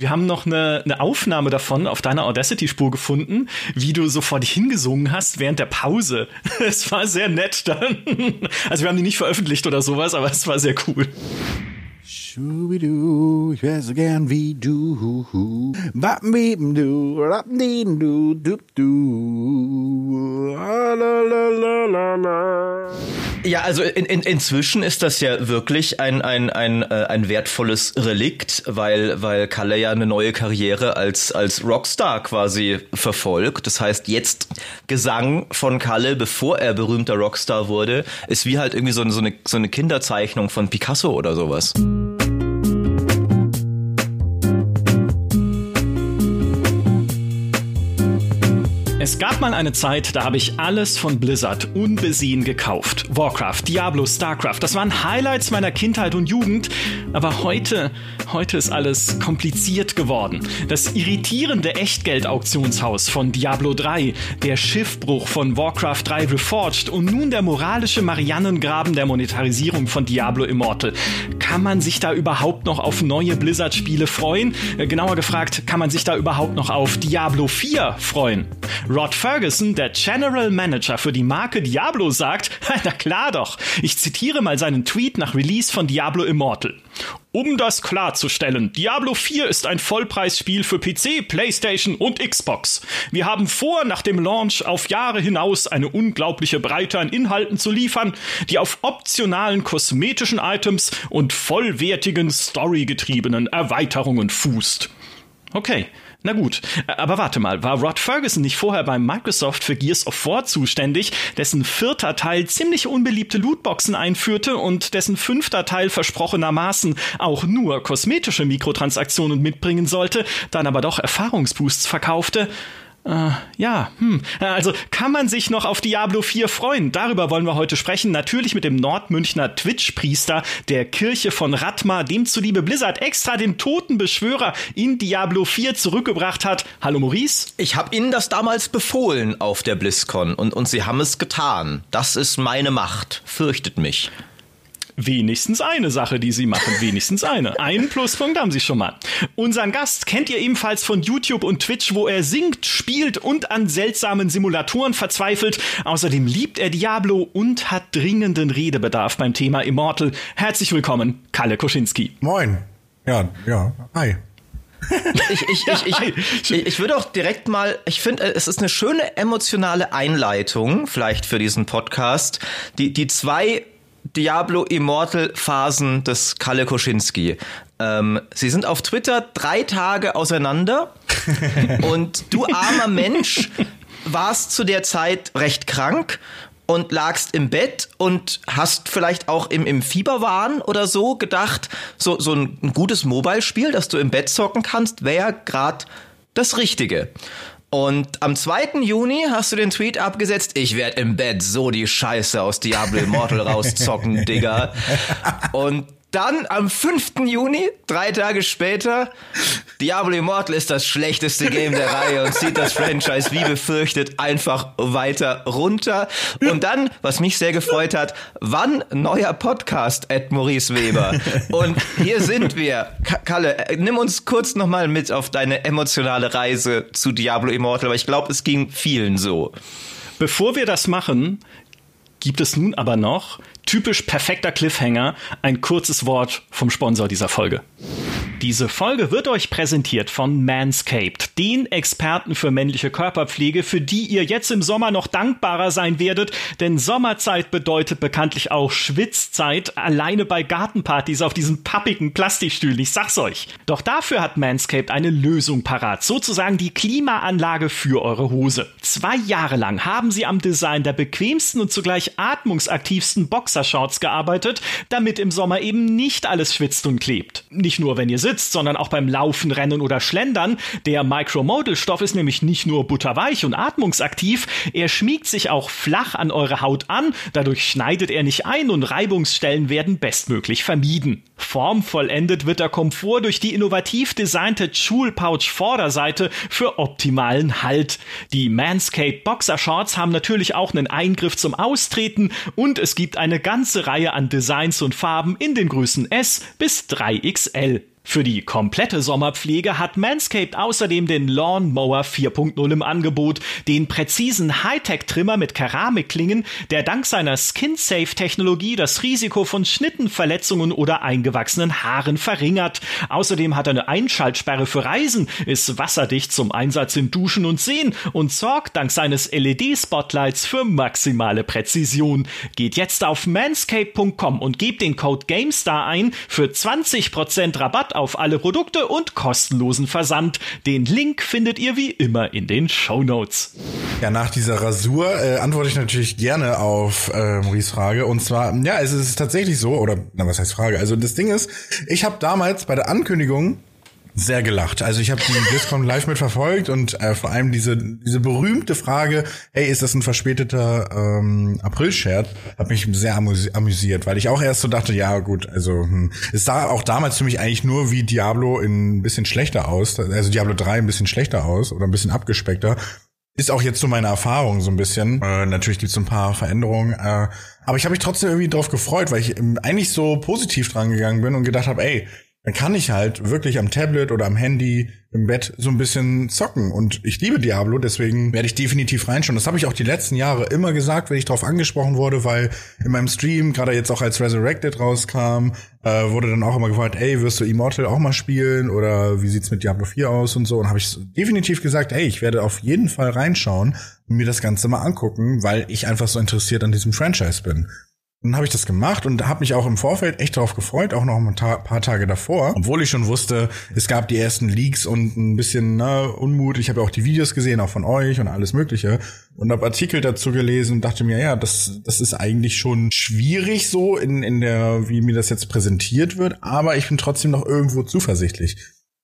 Wir haben noch eine, eine Aufnahme davon auf deiner Audacity-Spur gefunden, wie du so vor dich hingesungen hast während der Pause. Es war sehr nett dann. Also wir haben die nicht veröffentlicht oder sowas, aber es war sehr cool. Schubidu, ich weiß so gern wie du. Bappenbieben du, du, du. Ja, also in, in, inzwischen ist das ja wirklich ein, ein, ein, äh, ein wertvolles Relikt, weil, weil Kalle ja eine neue Karriere als, als Rockstar quasi verfolgt. Das heißt, jetzt Gesang von Kalle, bevor er berühmter Rockstar wurde, ist wie halt irgendwie so, so, eine, so eine Kinderzeichnung von Picasso oder sowas. Es gab mal eine Zeit, da habe ich alles von Blizzard unbesehen gekauft. Warcraft, Diablo, Starcraft, das waren Highlights meiner Kindheit und Jugend. Aber heute, heute ist alles kompliziert geworden. Das irritierende Echtgeld-Auktionshaus von Diablo 3, der Schiffbruch von Warcraft 3 Reforged und nun der moralische Mariannengraben der Monetarisierung von Diablo Immortal. Kann man sich da überhaupt noch auf neue Blizzard-Spiele freuen? Äh, genauer gefragt, kann man sich da überhaupt noch auf Diablo 4 freuen? Rod Ferguson, der General Manager für die Marke Diablo, sagt, na klar doch, ich zitiere mal seinen Tweet nach Release von Diablo Immortal. Um das klarzustellen, Diablo 4 ist ein Vollpreisspiel für PC, PlayStation und Xbox. Wir haben vor, nach dem Launch auf Jahre hinaus eine unglaubliche Breite an Inhalten zu liefern, die auf optionalen kosmetischen Items und vollwertigen storygetriebenen Erweiterungen fußt. Okay, na gut, aber warte mal, war Rod Ferguson nicht vorher bei Microsoft für Gears of War zuständig, dessen vierter Teil ziemlich unbeliebte Lootboxen einführte und dessen fünfter Teil versprochenermaßen auch nur kosmetische Mikrotransaktionen mitbringen sollte, dann aber doch Erfahrungsboosts verkaufte? Äh, ja, hm. Also kann man sich noch auf Diablo 4 freuen? Darüber wollen wir heute sprechen. Natürlich mit dem Nordmünchner Twitch-Priester der Kirche von Ratma, dem zuliebe Blizzard extra den toten Beschwörer in Diablo 4 zurückgebracht hat. Hallo Maurice. Ich habe Ihnen das damals befohlen auf der BlizzCon und, und Sie haben es getan. Das ist meine Macht. Fürchtet mich wenigstens eine Sache, die sie machen. Wenigstens eine. Einen Pluspunkt haben sie schon mal. Unseren Gast kennt ihr ebenfalls von YouTube und Twitch, wo er singt, spielt und an seltsamen Simulatoren verzweifelt. Außerdem liebt er Diablo und hat dringenden Redebedarf beim Thema Immortal. Herzlich willkommen, Kalle Koschinski. Moin. Ja, ja. Hi. ich, ich, ich, ich, ich würde auch direkt mal, ich finde, es ist eine schöne emotionale Einleitung, vielleicht für diesen Podcast. Die, die zwei Diablo Immortal Phasen des Kalle Koschinski. Ähm, sie sind auf Twitter drei Tage auseinander und du armer Mensch warst zu der Zeit recht krank und lagst im Bett und hast vielleicht auch im, im Fieberwahn oder so gedacht, so, so ein, ein gutes Mobile-Spiel, das du im Bett zocken kannst, wäre gerade das Richtige. Und am 2. Juni hast du den Tweet abgesetzt, ich werde im Bett so die Scheiße aus Diablo Immortal rauszocken, Digga. Und dann am 5. Juni, drei Tage später, Diablo Immortal ist das schlechteste Game der Reihe und zieht das Franchise wie befürchtet einfach weiter runter. Und dann, was mich sehr gefreut hat, wann neuer Podcast at Maurice Weber? Und hier sind wir. Kalle, nimm uns kurz nochmal mit auf deine emotionale Reise zu Diablo Immortal, weil ich glaube, es ging vielen so. Bevor wir das machen, gibt es nun aber noch typisch perfekter Cliffhanger, ein kurzes Wort vom Sponsor dieser Folge. Diese Folge wird euch präsentiert von Manscaped, den Experten für männliche Körperpflege, für die ihr jetzt im Sommer noch dankbarer sein werdet, denn Sommerzeit bedeutet bekanntlich auch Schwitzzeit, alleine bei Gartenpartys auf diesen pappigen Plastikstühlen, ich sag's euch. Doch dafür hat Manscaped eine Lösung parat, sozusagen die Klimaanlage für eure Hose. Zwei Jahre lang haben sie am Design der bequemsten und zugleich atmungsaktivsten Boxershorts gearbeitet, damit im Sommer eben nicht alles schwitzt und klebt. Nicht nur, wenn ihr sitzt, sondern auch beim Laufen, Rennen oder Schlendern. Der Micromodal-Stoff ist nämlich nicht nur butterweich und atmungsaktiv, er schmiegt sich auch flach an eure Haut an, dadurch schneidet er nicht ein und Reibungsstellen werden bestmöglich vermieden. Formvollendet wird der Komfort durch die innovativ designte Jewel Pouch Vorderseite für optimalen Halt. Die Manscaped Boxer Shorts haben natürlich auch einen Eingriff zum Austreten und es gibt eine ganze Reihe an Designs und Farben in den Größen S bis 3XL. Für die komplette Sommerpflege hat Manscaped außerdem den Lawnmower 4.0 im Angebot, den präzisen Hightech-Trimmer mit Keramikklingen, der dank seiner Skin-Safe-Technologie das Risiko von Schnittenverletzungen oder eingewachsenen Haaren verringert. Außerdem hat er eine Einschaltsperre für Reisen, ist wasserdicht zum Einsatz in Duschen und Seen und sorgt dank seines LED-Spotlights für maximale Präzision. Geht jetzt auf manscape.com und gebt den Code GameStar ein für 20% Rabatt auf alle Produkte und kostenlosen Versand. Den Link findet ihr wie immer in den Show Notes. Ja, nach dieser Rasur äh, antworte ich natürlich gerne auf äh, Maurice Frage. Und zwar, ja, es ist tatsächlich so, oder na, was heißt Frage? Also das Ding ist, ich habe damals bei der Ankündigung sehr gelacht. Also ich habe die BlizzCon live mitverfolgt und äh, vor allem diese diese berühmte Frage, hey, ist das ein verspäteter ähm, April-Scherz, hat mich sehr amüsiert, weil ich auch erst so dachte, ja gut, also hm, es sah auch damals für mich eigentlich nur wie Diablo in ein bisschen schlechter aus, also Diablo 3 ein bisschen schlechter aus oder ein bisschen abgespeckter. Ist auch jetzt so meine Erfahrung so ein bisschen. Äh, natürlich gibt's ein paar Veränderungen, äh, aber ich habe mich trotzdem irgendwie drauf gefreut, weil ich eigentlich so positiv dran gegangen bin und gedacht habe, ey, dann kann ich halt wirklich am Tablet oder am Handy im Bett so ein bisschen zocken. Und ich liebe Diablo, deswegen werde ich definitiv reinschauen. Das habe ich auch die letzten Jahre immer gesagt, wenn ich darauf angesprochen wurde, weil in meinem Stream, gerade jetzt auch als Resurrected rauskam, äh, wurde dann auch immer gefragt, ey, wirst du Immortal auch mal spielen? Oder wie sieht's mit Diablo 4 aus und so? Und habe ich definitiv gesagt, ey, ich werde auf jeden Fall reinschauen und mir das Ganze mal angucken, weil ich einfach so interessiert an diesem Franchise bin. Dann habe ich das gemacht und habe mich auch im Vorfeld echt darauf gefreut, auch noch ein paar Tage davor, obwohl ich schon wusste, es gab die ersten Leaks und ein bisschen ne, Unmut. Ich habe ja auch die Videos gesehen, auch von euch und alles Mögliche und habe Artikel dazu gelesen und dachte mir, ja, das das ist eigentlich schon schwierig so in in der wie mir das jetzt präsentiert wird, aber ich bin trotzdem noch irgendwo zuversichtlich.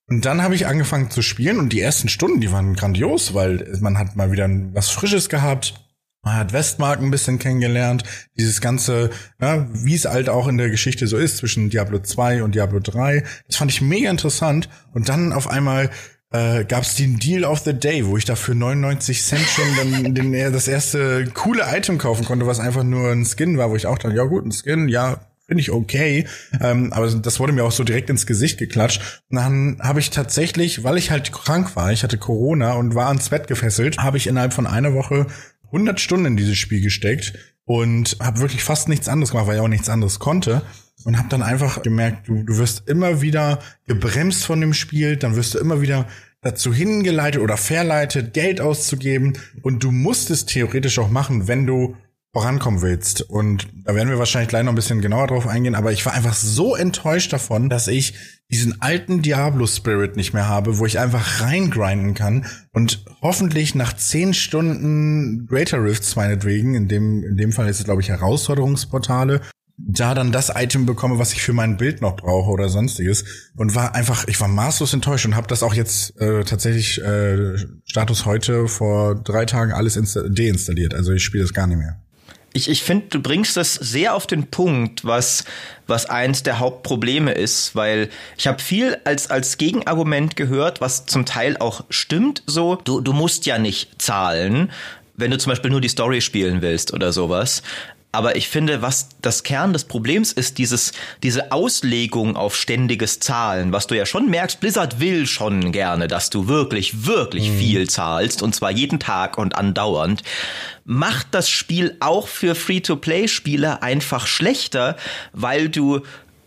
Und dann habe ich angefangen zu spielen und die ersten Stunden, die waren grandios, weil man hat mal wieder was Frisches gehabt man hat Westmark ein bisschen kennengelernt, dieses ganze, ja, wie es halt auch in der Geschichte so ist zwischen Diablo 2 und Diablo 3. Das fand ich mega interessant. Und dann auf einmal äh, gab es den Deal of the Day, wo ich da für 99 Cent schon dann den, das erste coole Item kaufen konnte, was einfach nur ein Skin war, wo ich auch dachte, ja gut, ein Skin, ja, finde ich okay. Ähm, aber das wurde mir auch so direkt ins Gesicht geklatscht. Und dann habe ich tatsächlich, weil ich halt krank war, ich hatte Corona und war ans Bett gefesselt, habe ich innerhalb von einer Woche 100 Stunden in dieses Spiel gesteckt und habe wirklich fast nichts anderes gemacht, weil ich auch nichts anderes konnte. Und habe dann einfach gemerkt, du, du wirst immer wieder gebremst von dem Spiel, dann wirst du immer wieder dazu hingeleitet oder verleitet, Geld auszugeben. Und du musst es theoretisch auch machen, wenn du vorankommen willst. Und da werden wir wahrscheinlich gleich noch ein bisschen genauer drauf eingehen, aber ich war einfach so enttäuscht davon, dass ich diesen alten Diablo-Spirit nicht mehr habe, wo ich einfach reingrinden kann und hoffentlich nach zehn Stunden Greater Rifts meinetwegen, in dem, in dem Fall ist es, glaube ich, Herausforderungsportale, da dann das Item bekomme, was ich für mein Bild noch brauche oder sonstiges und war einfach, ich war maßlos enttäuscht und habe das auch jetzt äh, tatsächlich äh, Status heute vor drei Tagen alles deinstalliert. Also ich spiele das gar nicht mehr. Ich, ich finde, du bringst das sehr auf den Punkt, was, was eins der Hauptprobleme ist, weil ich habe viel als, als Gegenargument gehört, was zum Teil auch stimmt so. Du, du musst ja nicht zahlen, wenn du zum Beispiel nur die Story spielen willst oder sowas. Aber ich finde, was das Kern des Problems ist, dieses, diese Auslegung auf ständiges Zahlen, was du ja schon merkst, Blizzard will schon gerne, dass du wirklich, wirklich mhm. viel zahlst, und zwar jeden Tag und andauernd, macht das Spiel auch für Free-to-Play-Spieler einfach schlechter, weil du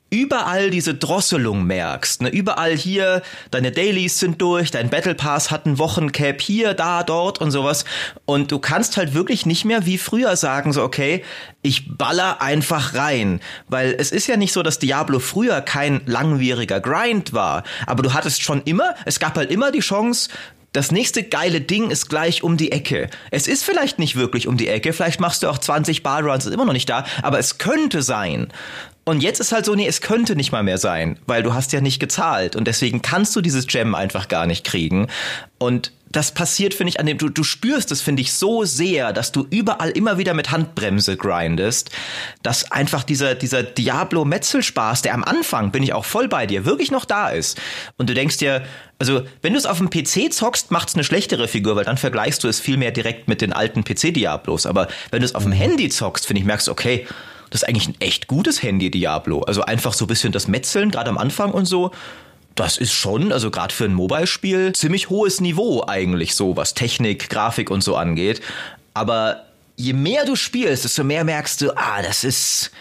überall diese Drosselung merkst. Ne? Überall hier, deine Dailies sind durch, dein Battle Pass hat ein Wochencap hier, da, dort und sowas. Und du kannst halt wirklich nicht mehr wie früher sagen, so, okay, ich baller einfach rein. Weil es ist ja nicht so, dass Diablo früher kein langwieriger Grind war. Aber du hattest schon immer, es gab halt immer die Chance, das nächste geile Ding ist gleich um die Ecke. Es ist vielleicht nicht wirklich um die Ecke, vielleicht machst du auch 20 Barruns, ist immer noch nicht da, aber es könnte sein. Und jetzt ist halt so, nee, es könnte nicht mal mehr sein, weil du hast ja nicht gezahlt und deswegen kannst du dieses Gem einfach gar nicht kriegen. Und das passiert, finde ich, an dem, du, du spürst es, finde ich, so sehr, dass du überall immer wieder mit Handbremse grindest, dass einfach dieser, dieser Diablo-Metzelspaß, der am Anfang, bin ich auch voll bei dir, wirklich noch da ist. Und du denkst dir, also, wenn du es auf dem PC zockst, macht es eine schlechtere Figur, weil dann vergleichst du es viel mehr direkt mit den alten PC-Diablos. Aber wenn du es auf dem mhm. Handy zockst, finde ich, merkst du, okay, das ist eigentlich ein echt gutes Handy, Diablo. Also einfach so ein bisschen das Metzeln, gerade am Anfang und so. das ist schon, also gerade für ein Mobile-Spiel, ziemlich hohes Niveau eigentlich so, was Technik, Grafik und so angeht. Aber je mehr du spielst, desto mehr merkst du, ah, das ist,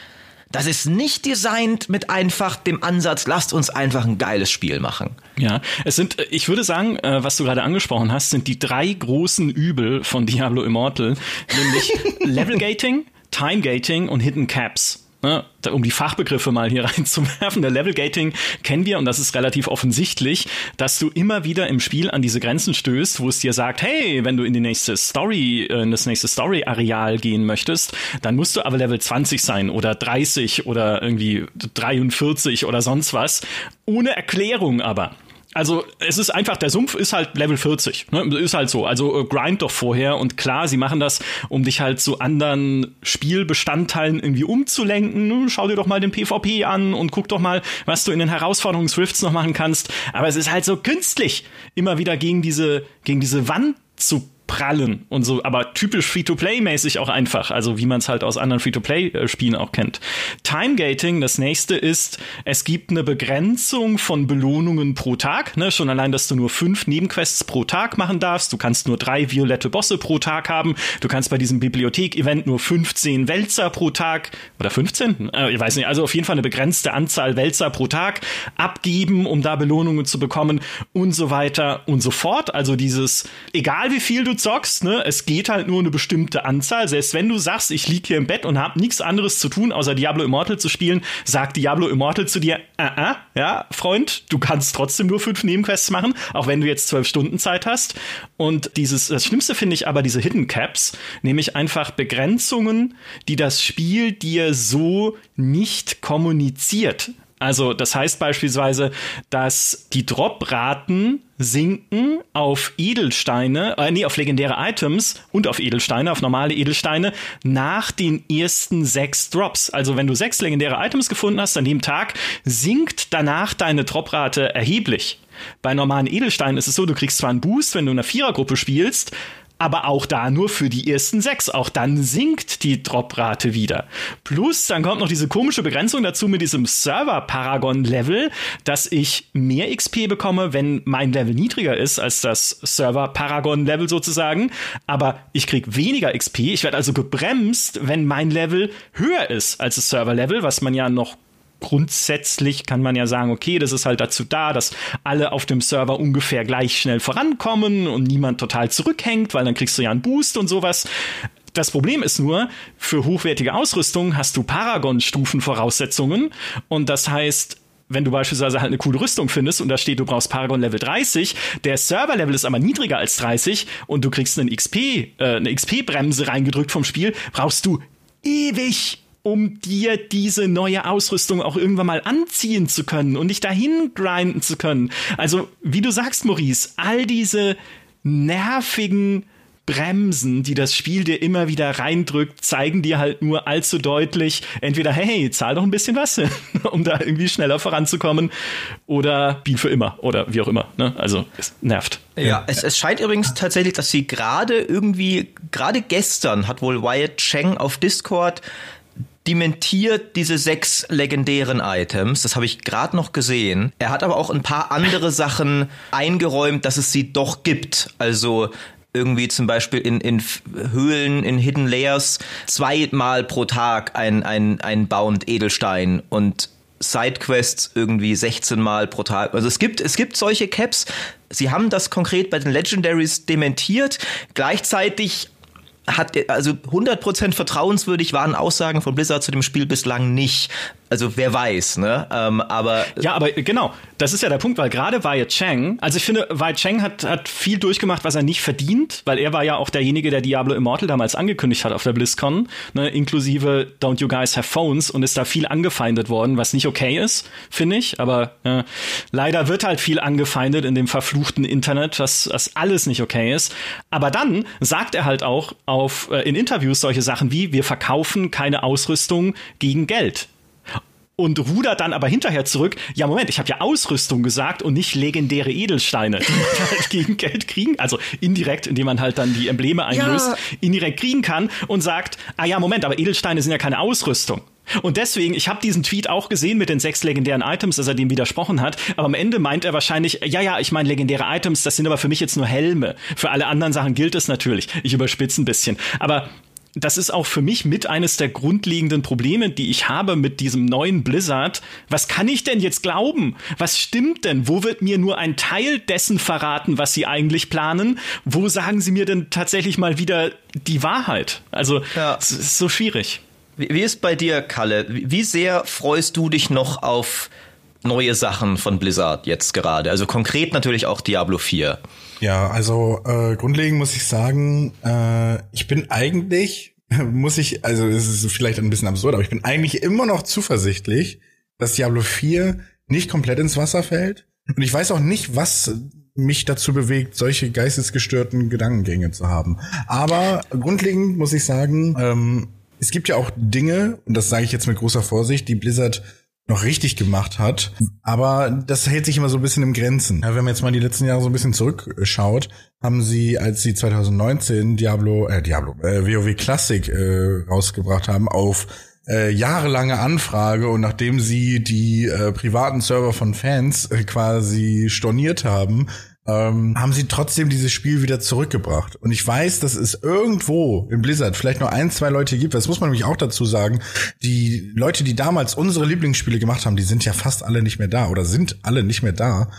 das ist nicht designt mit einfach dem Ansatz, lasst uns einfach ein geiles Spiel machen. Ja, es sind, ich würde sagen, äh, was du gerade angesprochen hast, sind die drei großen Übel von Diablo Immortal, nämlich Level Gating, Time Gating und Hidden Caps. Ne, um die Fachbegriffe mal hier reinzuwerfen, der Level Gating kennen wir und das ist relativ offensichtlich, dass du immer wieder im Spiel an diese Grenzen stößt, wo es dir sagt, hey, wenn du in die nächste Story, äh, in das nächste Story-Areal gehen möchtest, dann musst du aber Level 20 sein oder 30 oder irgendwie 43 oder sonst was, ohne Erklärung aber. Also es ist einfach, der Sumpf ist halt Level 40. Ne? Ist halt so. Also äh, grind doch vorher. Und klar, sie machen das, um dich halt zu anderen Spielbestandteilen irgendwie umzulenken. Schau dir doch mal den PvP an und guck doch mal, was du in den Herausforderungen Swifts noch machen kannst. Aber es ist halt so künstlich, immer wieder gegen diese, gegen diese Wand zu prallen und so, aber typisch Free-to-Play-mäßig auch einfach, also wie man es halt aus anderen Free-to-Play-Spielen auch kennt. Time-Gating, das nächste ist, es gibt eine Begrenzung von Belohnungen pro Tag, ne? schon allein, dass du nur fünf Nebenquests pro Tag machen darfst, du kannst nur drei violette Bosse pro Tag haben, du kannst bei diesem Bibliothek-Event nur 15 Wälzer pro Tag, oder 15? Äh, ich weiß nicht, also auf jeden Fall eine begrenzte Anzahl Wälzer pro Tag abgeben, um da Belohnungen zu bekommen und so weiter und so fort. Also dieses, egal wie viel du zockst, ne, es geht halt nur eine bestimmte Anzahl. Selbst wenn du sagst, ich lieg hier im Bett und hab nichts anderes zu tun, außer Diablo Immortal zu spielen, sagt Diablo Immortal zu dir, äh, äh, ja, Freund, du kannst trotzdem nur fünf Nebenquests machen, auch wenn du jetzt zwölf Stunden Zeit hast. Und dieses, das Schlimmste finde ich aber diese Hidden Caps, nämlich einfach Begrenzungen, die das Spiel dir so nicht kommuniziert. Also das heißt beispielsweise, dass die Dropraten sinken auf Edelsteine, äh, nee, auf legendäre Items und auf Edelsteine, auf normale Edelsteine nach den ersten sechs Drops. Also wenn du sechs legendäre Items gefunden hast an dem Tag, sinkt danach deine Droprate erheblich. Bei normalen Edelsteinen ist es so, du kriegst zwar einen Boost, wenn du in einer Vierergruppe spielst, aber auch da nur für die ersten sechs. Auch dann sinkt die Droprate wieder. Plus, dann kommt noch diese komische Begrenzung dazu mit diesem Server-Paragon-Level, dass ich mehr XP bekomme, wenn mein Level niedriger ist als das Server-Paragon-Level sozusagen. Aber ich krieg weniger XP. Ich werde also gebremst, wenn mein Level höher ist als das Server-Level, was man ja noch grundsätzlich kann man ja sagen, okay, das ist halt dazu da, dass alle auf dem Server ungefähr gleich schnell vorankommen und niemand total zurückhängt, weil dann kriegst du ja einen Boost und sowas. Das Problem ist nur, für hochwertige Ausrüstung hast du Paragon-Stufen-Voraussetzungen und das heißt, wenn du beispielsweise halt eine coole Rüstung findest und da steht, du brauchst Paragon Level 30, der Server-Level ist aber niedriger als 30 und du kriegst einen XP, äh, eine XP-Bremse reingedrückt vom Spiel, brauchst du ewig um dir diese neue Ausrüstung auch irgendwann mal anziehen zu können und dich dahin grinden zu können. Also, wie du sagst, Maurice, all diese nervigen Bremsen, die das Spiel dir immer wieder reindrückt, zeigen dir halt nur allzu deutlich, entweder, hey, zahl doch ein bisschen was, um da irgendwie schneller voranzukommen, oder Biel für immer, oder wie auch immer. Ne? Also, es nervt. Ja, es, es scheint übrigens tatsächlich, dass sie gerade irgendwie, gerade gestern hat wohl Wyatt Cheng auf Discord dementiert diese sechs legendären Items. Das habe ich gerade noch gesehen. Er hat aber auch ein paar andere Sachen eingeräumt, dass es sie doch gibt. Also irgendwie zum Beispiel in, in Höhlen, in Hidden Layers zweimal pro Tag ein, ein, ein Bound Edelstein und Sidequests irgendwie 16 Mal pro Tag. Also es gibt, es gibt solche Caps. Sie haben das konkret bei den Legendaries dementiert. Gleichzeitig hat also 100% vertrauenswürdig waren Aussagen von Blizzard zu dem Spiel bislang nicht. Also wer weiß, ne? Ähm, aber ja, aber genau, das ist ja der Punkt, weil gerade Wei Cheng, also ich finde, Wei Cheng hat hat viel durchgemacht, was er nicht verdient, weil er war ja auch derjenige, der Diablo Immortal damals angekündigt hat auf der BlizzCon, ne, inklusive Don't You Guys Have Phones und ist da viel angefeindet worden, was nicht okay ist, finde ich. Aber äh, leider wird halt viel angefeindet in dem verfluchten Internet, was, was alles nicht okay ist. Aber dann sagt er halt auch auf äh, in Interviews solche Sachen wie: Wir verkaufen keine Ausrüstung gegen Geld und rudert dann aber hinterher zurück. Ja, Moment, ich habe ja Ausrüstung gesagt und nicht legendäre Edelsteine, die man halt gegen Geld kriegen, also indirekt, indem man halt dann die Embleme einlöst, ja. indirekt kriegen kann und sagt, ah ja, Moment, aber Edelsteine sind ja keine Ausrüstung. Und deswegen, ich habe diesen Tweet auch gesehen mit den sechs legendären Items, dass er dem widersprochen hat. Aber am Ende meint er wahrscheinlich, ja, ja, ich meine legendäre Items, das sind aber für mich jetzt nur Helme. Für alle anderen Sachen gilt es natürlich. Ich überspitze ein bisschen. Aber das ist auch für mich mit eines der grundlegenden Probleme, die ich habe mit diesem neuen Blizzard. Was kann ich denn jetzt glauben? Was stimmt denn? Wo wird mir nur ein Teil dessen verraten, was sie eigentlich planen? Wo sagen sie mir denn tatsächlich mal wieder die Wahrheit? Also, ja. es ist so schwierig. Wie, wie ist bei dir, Kalle? Wie sehr freust du dich noch auf neue Sachen von Blizzard jetzt gerade? Also konkret natürlich auch Diablo 4. Ja, also äh, grundlegend muss ich sagen, äh, ich bin eigentlich, muss ich, also es ist vielleicht ein bisschen absurd, aber ich bin eigentlich immer noch zuversichtlich, dass Diablo 4 nicht komplett ins Wasser fällt. Und ich weiß auch nicht, was mich dazu bewegt, solche geistesgestörten Gedankengänge zu haben. Aber grundlegend muss ich sagen, ähm, es gibt ja auch Dinge, und das sage ich jetzt mit großer Vorsicht, die Blizzard noch richtig gemacht hat. Aber das hält sich immer so ein bisschen im Grenzen. Ja, wenn man jetzt mal die letzten Jahre so ein bisschen zurückschaut, haben sie, als sie 2019 Diablo, äh, Diablo, äh, WoW Classic äh, rausgebracht haben, auf äh, jahrelange Anfrage und nachdem sie die äh, privaten Server von Fans äh, quasi storniert haben, ähm, haben sie trotzdem dieses Spiel wieder zurückgebracht. Und ich weiß, dass es irgendwo in Blizzard vielleicht nur ein, zwei Leute gibt, das muss man nämlich auch dazu sagen, die Leute, die damals unsere Lieblingsspiele gemacht haben, die sind ja fast alle nicht mehr da oder sind alle nicht mehr da.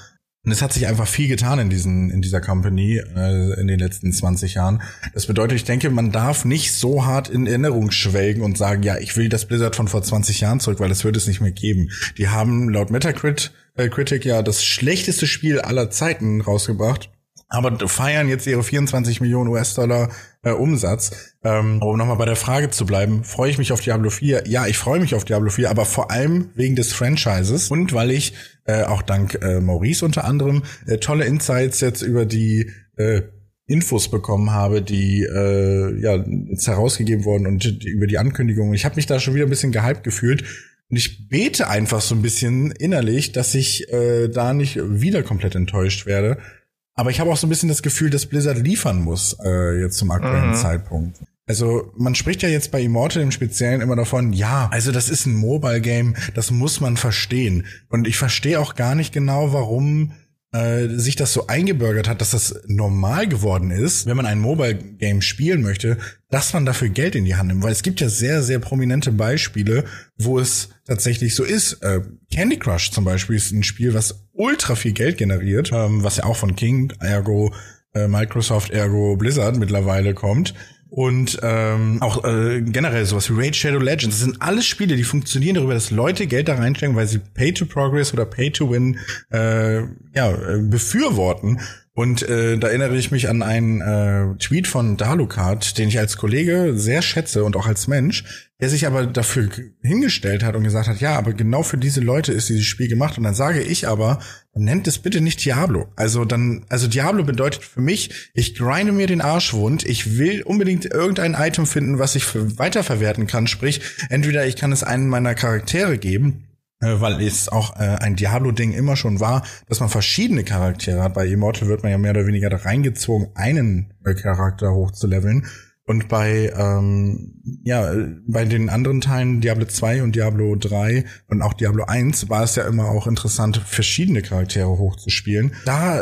Und es hat sich einfach viel getan in diesen in dieser Company äh, in den letzten 20 Jahren. Das bedeutet, ich denke, man darf nicht so hart in Erinnerung schwelgen und sagen, ja, ich will das Blizzard von vor 20 Jahren zurück, weil das wird es nicht mehr geben. Die haben laut Metacritic Critic ja das schlechteste Spiel aller Zeiten rausgebracht aber feiern jetzt ihre 24 Millionen US-Dollar äh, Umsatz. Ähm, um nochmal bei der Frage zu bleiben, freue ich mich auf Diablo 4? Ja, ich freue mich auf Diablo 4, aber vor allem wegen des Franchises und weil ich äh, auch dank äh, Maurice unter anderem äh, tolle Insights jetzt über die äh, Infos bekommen habe, die äh, ja jetzt herausgegeben wurden und über die Ankündigung. Ich habe mich da schon wieder ein bisschen gehypt gefühlt. Und ich bete einfach so ein bisschen innerlich, dass ich äh, da nicht wieder komplett enttäuscht werde. Aber ich habe auch so ein bisschen das Gefühl, dass Blizzard liefern muss äh, jetzt zum aktuellen mhm. Zeitpunkt. Also man spricht ja jetzt bei Immortal im Speziellen immer davon, ja, also das ist ein Mobile Game, das muss man verstehen. Und ich verstehe auch gar nicht genau, warum äh, sich das so eingebürgert hat, dass das normal geworden ist, wenn man ein Mobile Game spielen möchte, dass man dafür Geld in die Hand nimmt. Weil es gibt ja sehr, sehr prominente Beispiele, wo es tatsächlich so ist. Äh, Candy Crush zum Beispiel ist ein Spiel, was ultra viel Geld generiert, ähm, was ja auch von King, ergo äh, Microsoft, ergo Blizzard mittlerweile kommt. Und ähm, auch äh, generell sowas wie Raid Shadow Legends. Das sind alles Spiele, die funktionieren darüber, dass Leute Geld da reinstecken, weil sie Pay to Progress oder Pay to Win äh, ja, äh, befürworten. Und äh, da erinnere ich mich an einen äh, Tweet von Dalukart, den ich als Kollege sehr schätze und auch als Mensch, der sich aber dafür hingestellt hat und gesagt hat, ja, aber genau für diese Leute ist dieses Spiel gemacht. Und dann sage ich aber, nennt es bitte nicht Diablo. Also dann, also Diablo bedeutet für mich, ich grinde mir den Arsch wund, ich will unbedingt irgendein Item finden, was ich weiterverwerten kann. Sprich, entweder ich kann es einen meiner Charaktere geben, äh, weil es auch äh, ein Diablo-Ding immer schon war, dass man verschiedene Charaktere hat. Bei Immortal wird man ja mehr oder weniger da reingezogen, einen Charakter hochzuleveln. Und bei, ähm, ja, bei den anderen Teilen, Diablo 2 und Diablo 3 und auch Diablo 1, war es ja immer auch interessant, verschiedene Charaktere hochzuspielen. Da,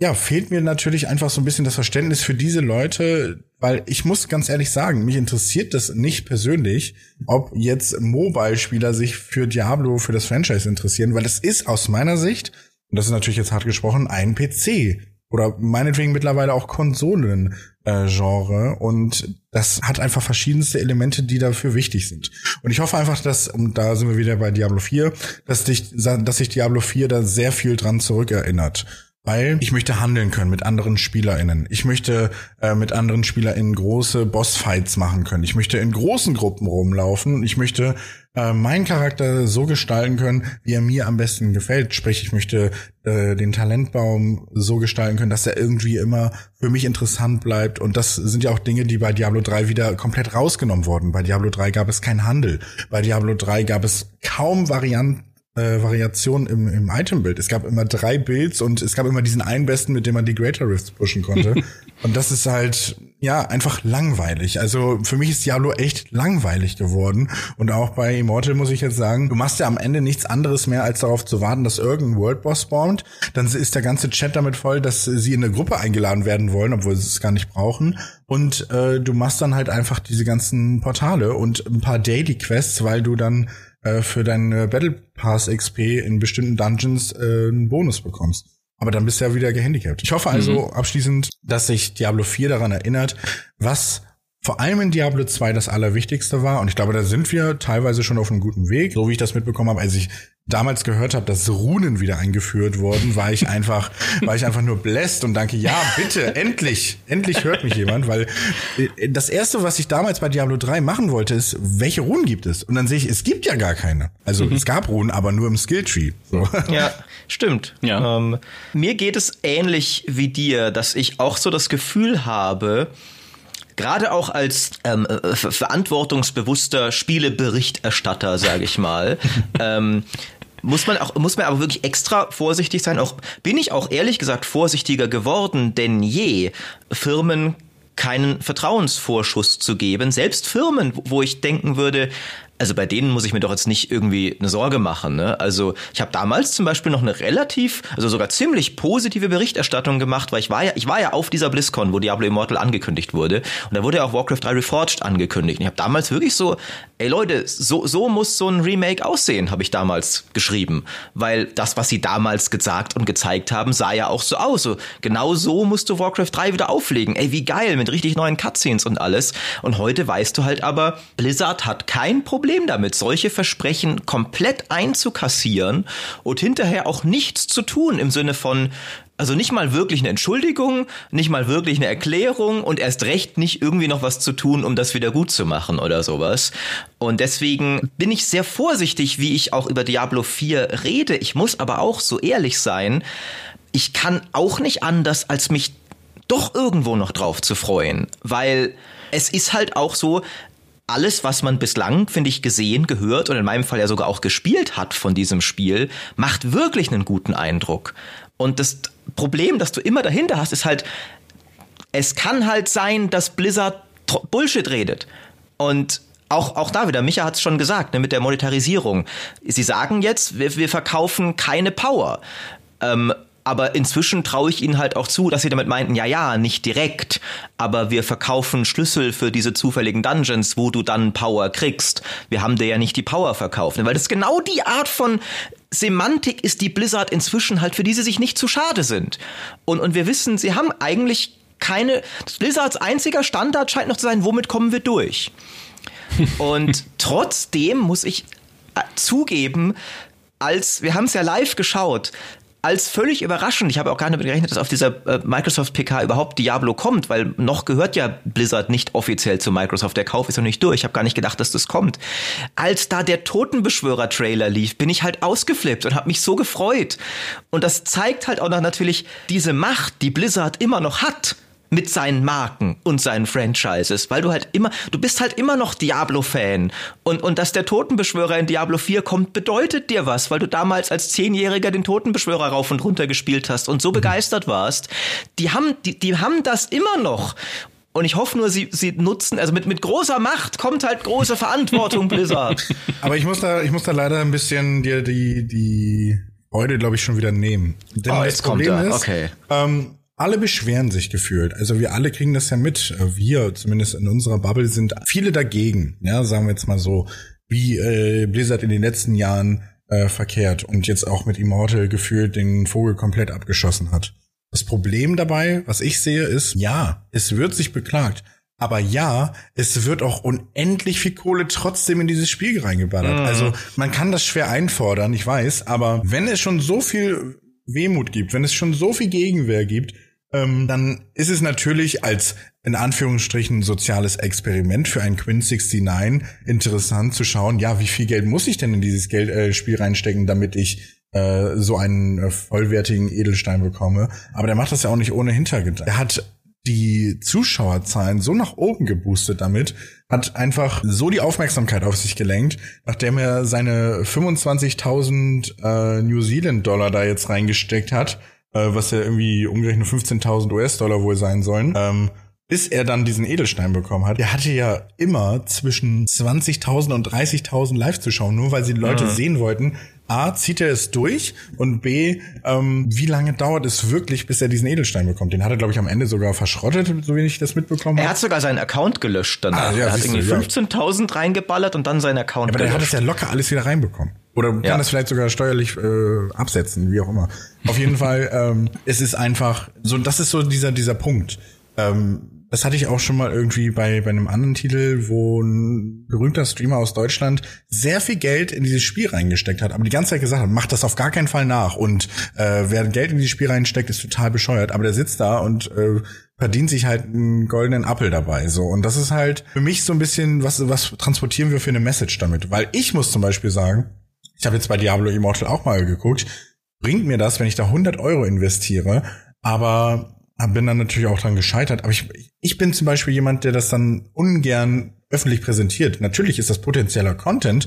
ja, fehlt mir natürlich einfach so ein bisschen das Verständnis für diese Leute, weil ich muss ganz ehrlich sagen, mich interessiert das nicht persönlich, ob jetzt Mobile-Spieler sich für Diablo, für das Franchise interessieren, weil es ist aus meiner Sicht, und das ist natürlich jetzt hart gesprochen, ein PC oder meinetwegen mittlerweile auch Konsolen äh, Genre und das hat einfach verschiedenste Elemente, die dafür wichtig sind. Und ich hoffe einfach, dass, und da sind wir wieder bei Diablo 4, dass, dich, dass sich Diablo 4 da sehr viel dran zurückerinnert. Weil ich möchte handeln können mit anderen SpielerInnen. Ich möchte äh, mit anderen SpielerInnen große Bossfights machen können. Ich möchte in großen Gruppen rumlaufen. Ich möchte äh, meinen Charakter so gestalten können, wie er mir am besten gefällt. Sprich, ich möchte äh, den Talentbaum so gestalten können, dass er irgendwie immer für mich interessant bleibt. Und das sind ja auch Dinge, die bei Diablo 3 wieder komplett rausgenommen wurden. Bei Diablo 3 gab es keinen Handel. Bei Diablo 3 gab es kaum Varianten äh, Variationen im, im Itembild. Es gab immer drei Builds und es gab immer diesen einen besten, mit dem man die Greater Rifts pushen konnte. und das ist halt, ja, einfach langweilig. Also für mich ist Diablo echt langweilig geworden. Und auch bei Immortal muss ich jetzt sagen, du machst ja am Ende nichts anderes mehr, als darauf zu warten, dass irgendein Worldboss spawnt. Dann ist der ganze Chat damit voll, dass sie in eine Gruppe eingeladen werden wollen, obwohl sie es gar nicht brauchen. Und äh, du machst dann halt einfach diese ganzen Portale und ein paar Daily Quests, weil du dann äh, für deine Battle Pass XP in bestimmten Dungeons äh, einen Bonus bekommst. Aber dann bist du ja wieder gehandicapt. Ich hoffe also mhm. abschließend, dass sich Diablo 4 daran erinnert, was vor allem in Diablo 2 das Allerwichtigste war. Und ich glaube, da sind wir teilweise schon auf einem guten Weg. So wie ich das mitbekommen habe, als ich damals gehört habe, dass Runen wieder eingeführt wurden, war ich einfach, war ich einfach nur bläst und danke, ja, bitte, endlich, endlich hört mich jemand, weil äh, das erste, was ich damals bei Diablo 3 machen wollte, ist, welche Runen gibt es? Und dann sehe ich, es gibt ja gar keine. Also mhm. es gab Runen, aber nur im Skilltree. So. Ja, stimmt. Ja. Ähm, mir geht es ähnlich wie dir, dass ich auch so das Gefühl habe, gerade auch als ähm, äh, verantwortungsbewusster Spieleberichterstatter, sage ich mal, ähm, muss man auch muss man aber wirklich extra vorsichtig sein. Auch bin ich auch ehrlich gesagt vorsichtiger geworden denn je. Firmen keinen Vertrauensvorschuss zu geben. Selbst Firmen, wo ich denken würde, also bei denen muss ich mir doch jetzt nicht irgendwie eine Sorge machen. Ne? Also ich habe damals zum Beispiel noch eine relativ, also sogar ziemlich positive Berichterstattung gemacht, weil ich war ja, ich war ja auf dieser BlizzCon, wo Diablo Immortal angekündigt wurde. Und da wurde ja auch Warcraft 3 Reforged angekündigt. Und ich habe damals wirklich so, ey Leute, so, so muss so ein Remake aussehen, habe ich damals geschrieben. Weil das, was sie damals gesagt und gezeigt haben, sah ja auch so aus. So, genau so musst du Warcraft 3 wieder auflegen. Ey, wie geil, mit richtig neuen Cutscenes und alles. Und heute weißt du halt aber, Blizzard hat kein Problem Problem damit, solche Versprechen komplett einzukassieren und hinterher auch nichts zu tun im Sinne von, also nicht mal wirklich eine Entschuldigung, nicht mal wirklich eine Erklärung und erst recht nicht irgendwie noch was zu tun, um das wieder gut zu machen oder sowas. Und deswegen bin ich sehr vorsichtig, wie ich auch über Diablo 4 rede. Ich muss aber auch so ehrlich sein, ich kann auch nicht anders, als mich doch irgendwo noch drauf zu freuen, weil es ist halt auch so, alles, was man bislang, finde ich, gesehen, gehört und in meinem Fall ja sogar auch gespielt hat von diesem Spiel, macht wirklich einen guten Eindruck. Und das Problem, das du immer dahinter hast, ist halt, es kann halt sein, dass Blizzard Bullshit redet. Und auch, auch da wieder, Micha hat es schon gesagt, ne, mit der Monetarisierung. Sie sagen jetzt, wir, wir verkaufen keine Power. Ähm, aber inzwischen traue ich ihnen halt auch zu, dass sie damit meinten, ja, ja, nicht direkt, aber wir verkaufen Schlüssel für diese zufälligen Dungeons, wo du dann Power kriegst. Wir haben dir ja nicht die Power verkauft, weil das genau die Art von Semantik ist, die Blizzard inzwischen halt, für die sie sich nicht zu schade sind. Und, und wir wissen, sie haben eigentlich keine, Blizzards einziger Standard scheint noch zu sein, womit kommen wir durch? Und trotzdem muss ich äh, zugeben, als wir haben es ja live geschaut, als völlig überraschend. Ich habe auch gar nicht damit gerechnet, dass auf dieser äh, Microsoft PK überhaupt Diablo kommt, weil noch gehört ja Blizzard nicht offiziell zu Microsoft. Der Kauf ist noch nicht durch. Ich habe gar nicht gedacht, dass das kommt. Als da der Totenbeschwörer-Trailer lief, bin ich halt ausgeflippt und habe mich so gefreut. Und das zeigt halt auch noch natürlich diese Macht, die Blizzard immer noch hat mit seinen Marken und seinen Franchises, weil du halt immer, du bist halt immer noch Diablo-Fan. Und, und dass der Totenbeschwörer in Diablo 4 kommt, bedeutet dir was, weil du damals als Zehnjähriger den Totenbeschwörer rauf und runter gespielt hast und so mhm. begeistert warst. Die haben, die, die haben das immer noch. Und ich hoffe nur, sie, sie nutzen, also mit, mit großer Macht kommt halt große Verantwortung, Blizzard. Aber ich muss da, ich muss da leider ein bisschen dir die, die Freude, glaube ich, schon wieder nehmen. Denn oh, jetzt kommt er. okay. Ähm, alle beschweren sich gefühlt. Also wir alle kriegen das ja mit. Wir, zumindest in unserer Bubble, sind viele dagegen. Ja, sagen wir jetzt mal so, wie äh, Blizzard in den letzten Jahren äh, verkehrt und jetzt auch mit Immortal gefühlt den Vogel komplett abgeschossen hat. Das Problem dabei, was ich sehe, ist, ja, es wird sich beklagt. Aber ja, es wird auch unendlich viel Kohle trotzdem in dieses Spiel reingeballert. Mhm. Also man kann das schwer einfordern, ich weiß, aber wenn es schon so viel Wehmut gibt, wenn es schon so viel Gegenwehr gibt, ähm, dann ist es natürlich als in Anführungsstrichen soziales Experiment für ein Quinn 69 interessant zu schauen, ja, wie viel Geld muss ich denn in dieses Geld, äh, Spiel reinstecken, damit ich äh, so einen äh, vollwertigen Edelstein bekomme. Aber der macht das ja auch nicht ohne Hintergedanken. Er hat die Zuschauerzahlen so nach oben geboostet damit, hat einfach so die Aufmerksamkeit auf sich gelenkt, nachdem er seine 25.000 äh, New Zealand Dollar da jetzt reingesteckt hat, äh, was ja irgendwie umgerechnet 15.000 US-Dollar wohl sein sollen. Ähm, bis er dann diesen Edelstein bekommen hat, der hatte ja immer zwischen 20.000 und 30.000 Live-Zuschauer, nur weil sie Leute mhm. sehen wollten. A, zieht er es durch und B, ähm, wie lange dauert es wirklich, bis er diesen Edelstein bekommt? Den hat er, glaube ich, am Ende sogar verschrottet, so wie ich das mitbekommen habe. Er hat sogar seinen Account gelöscht danach. Ah, ja, er hat irgendwie 15.000 reingeballert und dann seinen Account ja, aber gelöscht. Aber der hat es ja locker alles wieder reinbekommen. Oder kann ja. das vielleicht sogar steuerlich äh, absetzen, wie auch immer. Auf jeden Fall, ähm, es ist einfach so, das ist so dieser, dieser Punkt. Ähm, das hatte ich auch schon mal irgendwie bei, bei einem anderen Titel, wo ein berühmter Streamer aus Deutschland sehr viel Geld in dieses Spiel reingesteckt hat, aber die ganze Zeit gesagt hat, macht das auf gar keinen Fall nach. Und äh, wer Geld in dieses Spiel reinsteckt, ist total bescheuert. Aber der sitzt da und äh, verdient sich halt einen goldenen Appel dabei. So und das ist halt für mich so ein bisschen, was was transportieren wir für eine Message damit? Weil ich muss zum Beispiel sagen, ich habe jetzt bei Diablo Immortal auch mal geguckt, bringt mir das, wenn ich da 100 Euro investiere, aber bin dann natürlich auch dran gescheitert. Aber ich, ich bin zum Beispiel jemand, der das dann ungern öffentlich präsentiert. Natürlich ist das potenzieller Content,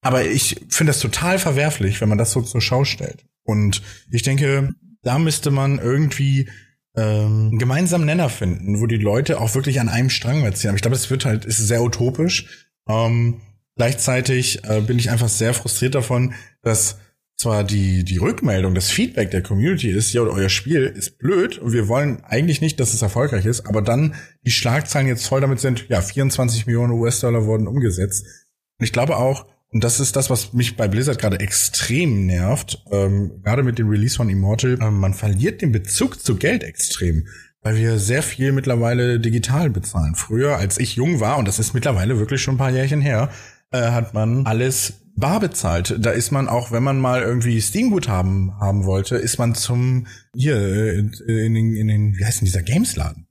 aber ich finde das total verwerflich, wenn man das so zur Schau stellt. Und ich denke, da müsste man irgendwie ähm, einen gemeinsamen Nenner finden, wo die Leute auch wirklich an einem Strang ziehen. Aber ich glaube, es wird halt, ist sehr utopisch. Ähm, gleichzeitig äh, bin ich einfach sehr frustriert davon, dass zwar die, die Rückmeldung, das Feedback der Community ist, ja, euer Spiel ist blöd und wir wollen eigentlich nicht, dass es erfolgreich ist, aber dann die Schlagzeilen jetzt voll damit sind, ja, 24 Millionen US-Dollar wurden umgesetzt. Und ich glaube auch, und das ist das, was mich bei Blizzard gerade extrem nervt, ähm, gerade mit dem Release von Immortal, ähm, man verliert den Bezug zu Geld extrem weil wir sehr viel mittlerweile digital bezahlen. Früher, als ich jung war, und das ist mittlerweile wirklich schon ein paar Jährchen her, äh, hat man alles bar bezahlt. Da ist man auch, wenn man mal irgendwie Steam-Guthaben haben wollte, ist man zum, hier, äh, in den, in den wie heißt denn dieser Games-Laden?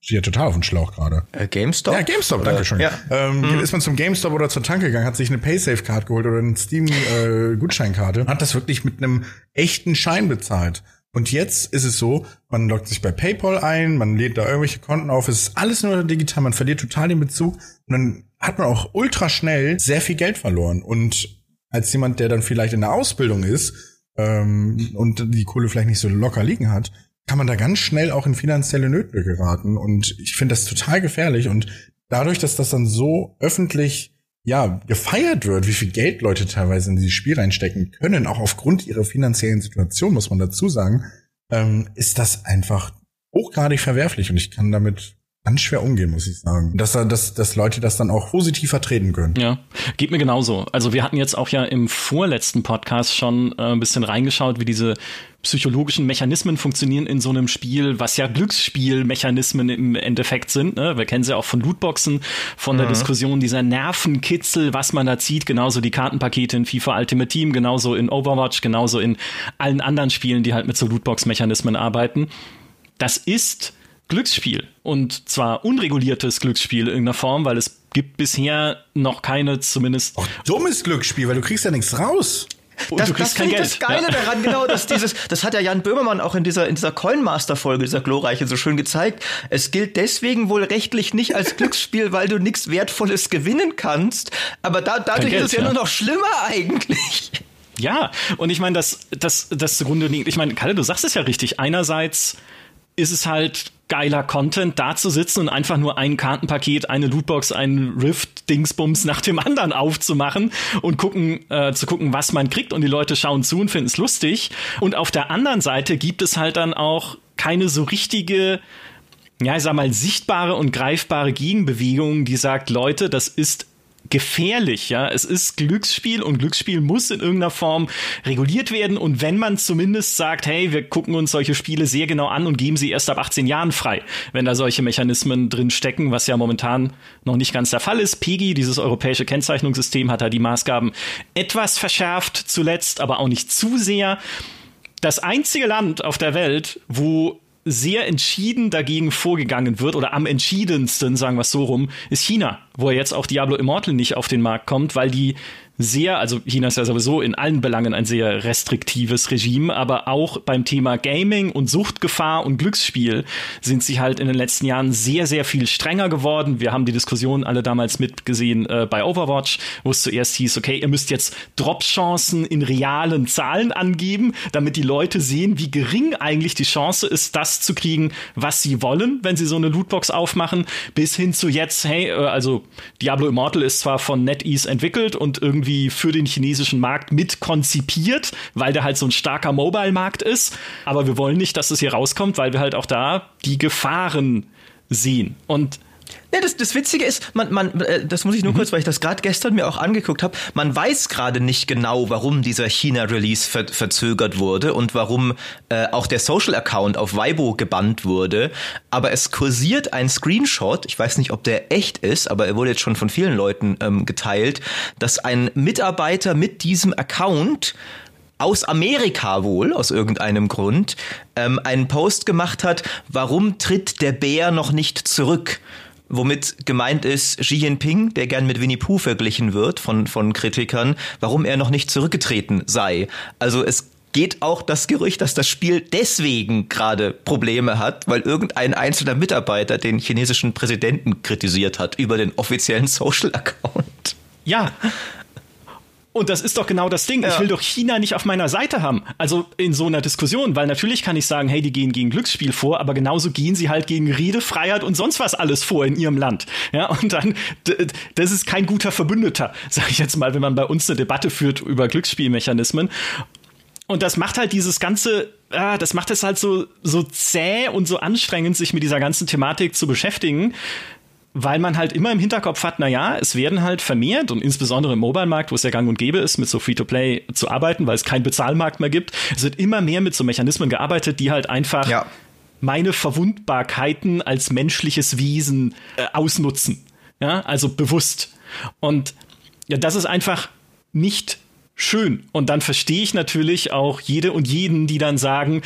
Steht ja total auf dem Schlauch gerade. Äh, GameStop? Ja, GameStop, danke schön. Ja. Ähm, mhm. Ist man zum GameStop oder zur Tanke gegangen, hat sich eine Paysafe-Card geholt oder eine Steam-Gutscheinkarte, äh, hat das wirklich mit einem echten Schein bezahlt. Und jetzt ist es so, man loggt sich bei PayPal ein, man lädt da irgendwelche Konten auf, es ist alles nur digital, man verliert total den Bezug und dann hat man auch ultra schnell sehr viel Geld verloren. Und als jemand, der dann vielleicht in der Ausbildung ist ähm, und die Kohle vielleicht nicht so locker liegen hat, kann man da ganz schnell auch in finanzielle Nöte geraten. Und ich finde das total gefährlich. Und dadurch, dass das dann so öffentlich ja, gefeiert wird, wie viel Geld Leute teilweise in dieses Spiel reinstecken können, auch aufgrund ihrer finanziellen Situation, muss man dazu sagen, ähm, ist das einfach hochgradig verwerflich und ich kann damit ganz schwer umgehen, muss ich sagen. Dass, dass, dass Leute das dann auch positiv vertreten können. Ja, geht mir genauso. Also wir hatten jetzt auch ja im vorletzten Podcast schon äh, ein bisschen reingeschaut, wie diese psychologischen Mechanismen funktionieren in so einem Spiel, was ja Glücksspielmechanismen im Endeffekt sind. Ne? Wir kennen sie auch von Lootboxen, von mhm. der Diskussion dieser Nervenkitzel, was man da zieht, genauso die Kartenpakete in FIFA Ultimate Team, genauso in Overwatch, genauso in allen anderen Spielen, die halt mit so Lootbox-Mechanismen arbeiten. Das ist Glücksspiel. Und zwar unreguliertes Glücksspiel in irgendeiner Form, weil es gibt bisher noch keine zumindest. Auch dummes Glücksspiel, weil du kriegst ja nichts raus. Und das, das finde ich das Geile ja. daran, genau, dass dieses, das hat ja Jan Böhmermann auch in dieser, in dieser Coinmaster-Folge, dieser glorreiche, so schön gezeigt. Es gilt deswegen wohl rechtlich nicht als Glücksspiel, weil du nichts Wertvolles gewinnen kannst. Aber da, dadurch Geld, ist es ja, ja nur noch schlimmer eigentlich. Ja, und ich meine, das, das, das zugrunde liegt, ich meine, Kalle, du sagst es ja richtig. Einerseits ist es halt geiler Content, da zu sitzen und einfach nur ein Kartenpaket, eine Lootbox, ein Rift-Dingsbums nach dem anderen aufzumachen und gucken, äh, zu gucken, was man kriegt und die Leute schauen zu und finden es lustig. Und auf der anderen Seite gibt es halt dann auch keine so richtige ja, ich sag mal, sichtbare und greifbare Gegenbewegung, die sagt, Leute, das ist gefährlich, ja. Es ist Glücksspiel und Glücksspiel muss in irgendeiner Form reguliert werden. Und wenn man zumindest sagt, hey, wir gucken uns solche Spiele sehr genau an und geben sie erst ab 18 Jahren frei, wenn da solche Mechanismen drin stecken, was ja momentan noch nicht ganz der Fall ist. PEGI, dieses europäische Kennzeichnungssystem, hat da die Maßgaben etwas verschärft zuletzt, aber auch nicht zu sehr. Das einzige Land auf der Welt, wo sehr entschieden dagegen vorgegangen wird oder am entschiedensten, sagen wir es so rum, ist China, wo jetzt auch Diablo Immortal nicht auf den Markt kommt, weil die sehr, also China ist ja sowieso in allen Belangen ein sehr restriktives Regime, aber auch beim Thema Gaming und Suchtgefahr und Glücksspiel sind sie halt in den letzten Jahren sehr, sehr viel strenger geworden. Wir haben die Diskussion alle damals mitgesehen äh, bei Overwatch, wo es zuerst hieß, okay, ihr müsst jetzt Drop-Chancen in realen Zahlen angeben, damit die Leute sehen, wie gering eigentlich die Chance ist, das zu kriegen, was sie wollen, wenn sie so eine Lootbox aufmachen, bis hin zu jetzt, hey, äh, also Diablo Immortal ist zwar von NetEase entwickelt und irgendwie für den chinesischen Markt mit konzipiert, weil der halt so ein starker Mobile-Markt ist, aber wir wollen nicht, dass es hier rauskommt, weil wir halt auch da die Gefahren sehen. Und ja, das, das Witzige ist, man, man, äh, das muss ich nur mhm. kurz, weil ich das gerade gestern mir auch angeguckt habe, man weiß gerade nicht genau, warum dieser China-Release ver verzögert wurde und warum äh, auch der Social-Account auf Weibo gebannt wurde. Aber es kursiert ein Screenshot, ich weiß nicht, ob der echt ist, aber er wurde jetzt schon von vielen Leuten ähm, geteilt, dass ein Mitarbeiter mit diesem Account aus Amerika wohl, aus irgendeinem Grund, ähm, einen Post gemacht hat, warum tritt der Bär noch nicht zurück? Womit gemeint ist Xi Jinping, der gern mit Winnie Pooh verglichen wird von, von Kritikern, warum er noch nicht zurückgetreten sei. Also es geht auch das Gerücht, dass das Spiel deswegen gerade Probleme hat, weil irgendein einzelner Mitarbeiter den chinesischen Präsidenten kritisiert hat über den offiziellen Social Account. Ja, und das ist doch genau das Ding. Ja. Ich will doch China nicht auf meiner Seite haben. Also in so einer Diskussion, weil natürlich kann ich sagen, hey, die gehen gegen Glücksspiel vor, aber genauso gehen sie halt gegen Redefreiheit und sonst was alles vor in ihrem Land. Ja, und dann, das ist kein guter Verbündeter, sage ich jetzt mal, wenn man bei uns eine Debatte führt über Glücksspielmechanismen. Und das macht halt dieses ganze, ah, das macht es halt so, so zäh und so anstrengend, sich mit dieser ganzen Thematik zu beschäftigen weil man halt immer im Hinterkopf hat, na ja, es werden halt vermehrt und insbesondere im Mobile-Markt, wo es ja gang und gäbe ist, mit so Free-to-Play zu arbeiten, weil es keinen Bezahlmarkt mehr gibt, es wird immer mehr mit so Mechanismen gearbeitet, die halt einfach ja. meine Verwundbarkeiten als menschliches Wesen äh, ausnutzen. Ja, also bewusst. Und ja, das ist einfach nicht schön. Und dann verstehe ich natürlich auch jede und jeden, die dann sagen,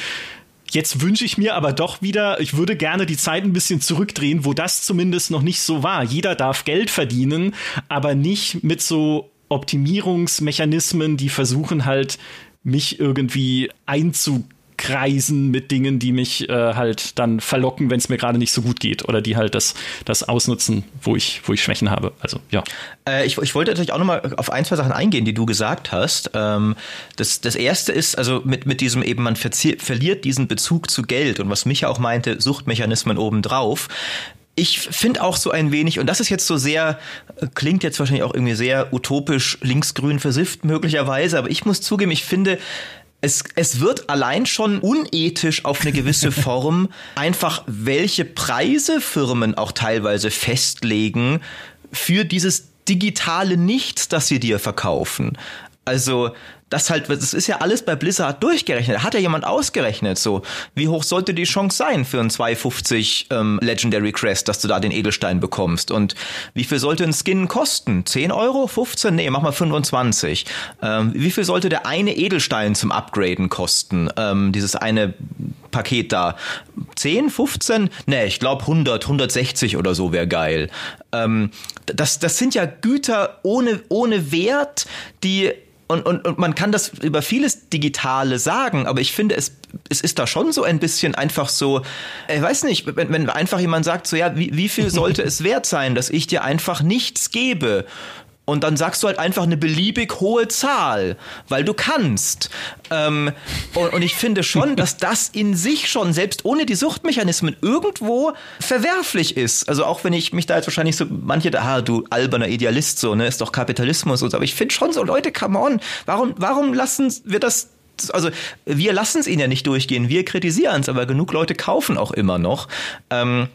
Jetzt wünsche ich mir aber doch wieder, ich würde gerne die Zeit ein bisschen zurückdrehen, wo das zumindest noch nicht so war. Jeder darf Geld verdienen, aber nicht mit so Optimierungsmechanismen, die versuchen halt, mich irgendwie einzugehen kreisen mit Dingen, die mich äh, halt dann verlocken, wenn es mir gerade nicht so gut geht oder die halt das, das ausnutzen, wo ich, wo ich Schwächen habe. Also, ja. Äh, ich, ich wollte natürlich auch nochmal auf ein, zwei Sachen eingehen, die du gesagt hast. Ähm, das, das erste ist, also mit, mit diesem eben, man verliert diesen Bezug zu Geld und was Micha auch meinte, Suchtmechanismen obendrauf ich finde auch so ein wenig, und das ist jetzt so sehr, klingt jetzt wahrscheinlich auch irgendwie sehr utopisch linksgrün versifft möglicherweise, aber ich muss zugeben, ich finde, es, es wird allein schon unethisch auf eine gewisse Form einfach, welche Preise Firmen auch teilweise festlegen für dieses digitale Nichts, das sie dir verkaufen. Also das halt, das ist ja alles bei Blizzard durchgerechnet. Hat ja jemand ausgerechnet, so, wie hoch sollte die Chance sein für ein 250 ähm, Legendary Crest, dass du da den Edelstein bekommst? Und wie viel sollte ein Skin kosten? 10 Euro? 15? Nee, mach mal 25. Ähm, wie viel sollte der eine Edelstein zum Upgraden kosten? Ähm, dieses eine Paket da. 10, 15? Nee, ich glaube 100, 160 oder so wäre geil. Ähm, das, das sind ja Güter ohne, ohne Wert, die und, und, und man kann das über vieles Digitale sagen, aber ich finde, es, es ist da schon so ein bisschen einfach so, ich weiß nicht, wenn, wenn einfach jemand sagt, so ja, wie, wie viel sollte es wert sein, dass ich dir einfach nichts gebe? Und dann sagst du halt einfach eine beliebig hohe Zahl, weil du kannst. Ähm, und, und, ich finde schon, dass das in sich schon, selbst ohne die Suchtmechanismen, irgendwo verwerflich ist. Also auch wenn ich mich da jetzt wahrscheinlich so, manche da, ah, du alberner Idealist, so, ne, ist doch Kapitalismus und so. Aber ich finde schon so, Leute, come on, warum, warum lassen wir das also wir lassen es ihnen ja nicht durchgehen, wir kritisieren es, aber genug Leute kaufen auch immer noch. Ähm,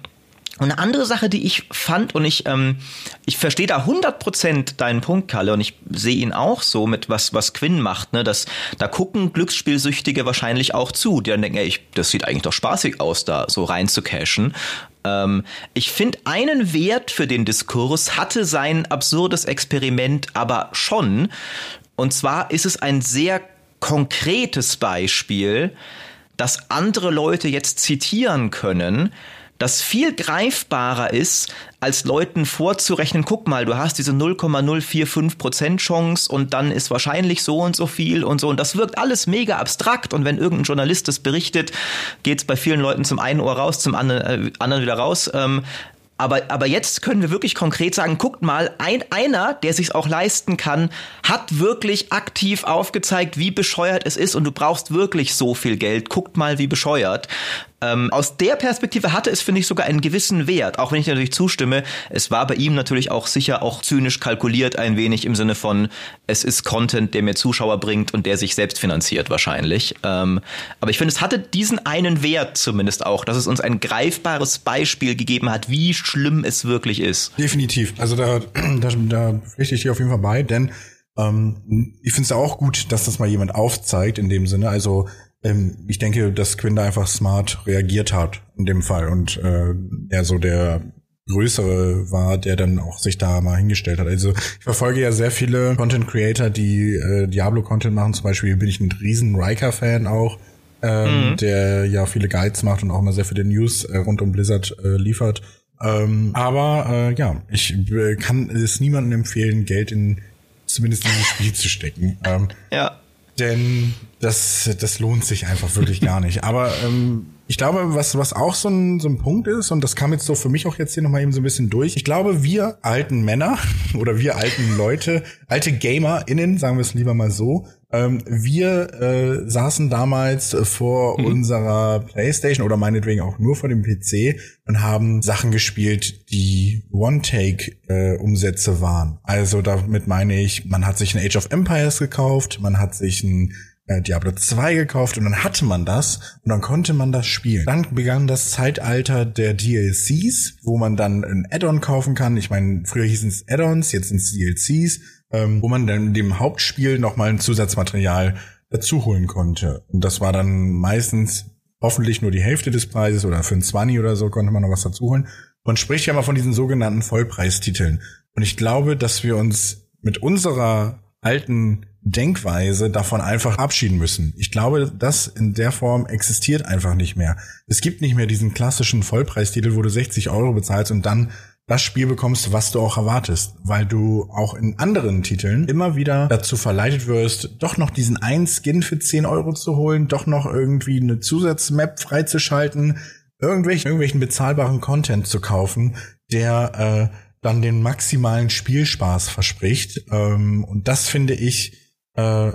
und eine andere Sache, die ich fand, und ich, ähm, ich verstehe da 100% deinen Punkt, Kalle, und ich sehe ihn auch so mit was, was Quinn macht, ne, dass, da gucken Glücksspielsüchtige wahrscheinlich auch zu, die dann denken, ey, ich, das sieht eigentlich doch spaßig aus, da so rein zu cashen. Ähm, ich finde, einen Wert für den Diskurs hatte sein absurdes Experiment aber schon. Und zwar ist es ein sehr konkretes Beispiel, das andere Leute jetzt zitieren können, das viel greifbarer ist, als Leuten vorzurechnen, guck mal, du hast diese 0,045% Chance und dann ist wahrscheinlich so und so viel und so. Und das wirkt alles mega abstrakt. Und wenn irgendein Journalist das berichtet, geht es bei vielen Leuten zum einen Ohr raus, zum anderen, äh, anderen wieder raus. Ähm, aber, aber jetzt können wir wirklich konkret sagen, guckt mal, ein, einer, der sich auch leisten kann, hat wirklich aktiv aufgezeigt, wie bescheuert es ist und du brauchst wirklich so viel Geld. Guckt mal, wie bescheuert. Ähm, aus der Perspektive hatte es, finde ich, sogar einen gewissen Wert, auch wenn ich natürlich zustimme. Es war bei ihm natürlich auch sicher auch zynisch kalkuliert ein wenig im Sinne von, es ist Content, der mir Zuschauer bringt und der sich selbst finanziert wahrscheinlich. Ähm, aber ich finde, es hatte diesen einen Wert zumindest auch, dass es uns ein greifbares Beispiel gegeben hat, wie schlimm es wirklich ist. Definitiv. Also da, da, da pflichte ich dir auf jeden Fall bei, denn ähm, ich finde es auch gut, dass das mal jemand aufzeigt in dem Sinne. Also ähm, ich denke, dass Quinn da einfach smart reagiert hat in dem Fall und äh, er so der größere war, der dann auch sich da mal hingestellt hat. Also ich verfolge ja sehr viele Content Creator, die äh, Diablo-Content machen. Zum Beispiel bin ich ein riesen Riker-Fan auch, ähm, mhm. der ja viele Guides macht und auch mal sehr viele News äh, rund um Blizzard äh, liefert. Ähm, aber äh, ja, ich äh, kann es niemandem empfehlen, Geld in zumindest in dieses Spiel zu stecken. Ähm, ja. Denn das, das lohnt sich einfach wirklich gar nicht. Aber ähm, ich glaube, was, was auch so ein, so ein Punkt ist, und das kam jetzt so für mich auch jetzt hier nochmal eben so ein bisschen durch, ich glaube, wir alten Männer oder wir alten Leute, alte GamerInnen, sagen wir es lieber mal so, ähm, wir äh, saßen damals vor mhm. unserer Playstation oder meinetwegen auch nur vor dem PC und haben Sachen gespielt, die One-Take-Umsätze äh, waren. Also damit meine ich, man hat sich ein Age of Empires gekauft, man hat sich ein äh, Diablo 2 gekauft und dann hatte man das und dann konnte man das spielen. Dann begann das Zeitalter der DLCs, wo man dann ein Add-on kaufen kann. Ich meine, früher hießen es Add-ons, jetzt sind es DLCs, ähm, wo man dann dem Hauptspiel nochmal ein Zusatzmaterial dazu holen konnte. Und das war dann meistens hoffentlich nur die Hälfte des Preises oder für ein 20 oder so konnte man noch was dazu holen. Man spricht ja mal von diesen sogenannten Vollpreistiteln. Und ich glaube, dass wir uns mit unserer alten Denkweise davon einfach abschieden müssen. Ich glaube, das in der Form existiert einfach nicht mehr. Es gibt nicht mehr diesen klassischen Vollpreistitel, wo du 60 Euro bezahlst und dann das Spiel bekommst, was du auch erwartest, weil du auch in anderen Titeln immer wieder dazu verleitet wirst, doch noch diesen einen Skin für 10 Euro zu holen, doch noch irgendwie eine Zusatzmap freizuschalten, irgendwelchen, irgendwelchen bezahlbaren Content zu kaufen, der äh, dann den maximalen Spielspaß verspricht. Ähm, und das finde ich äh,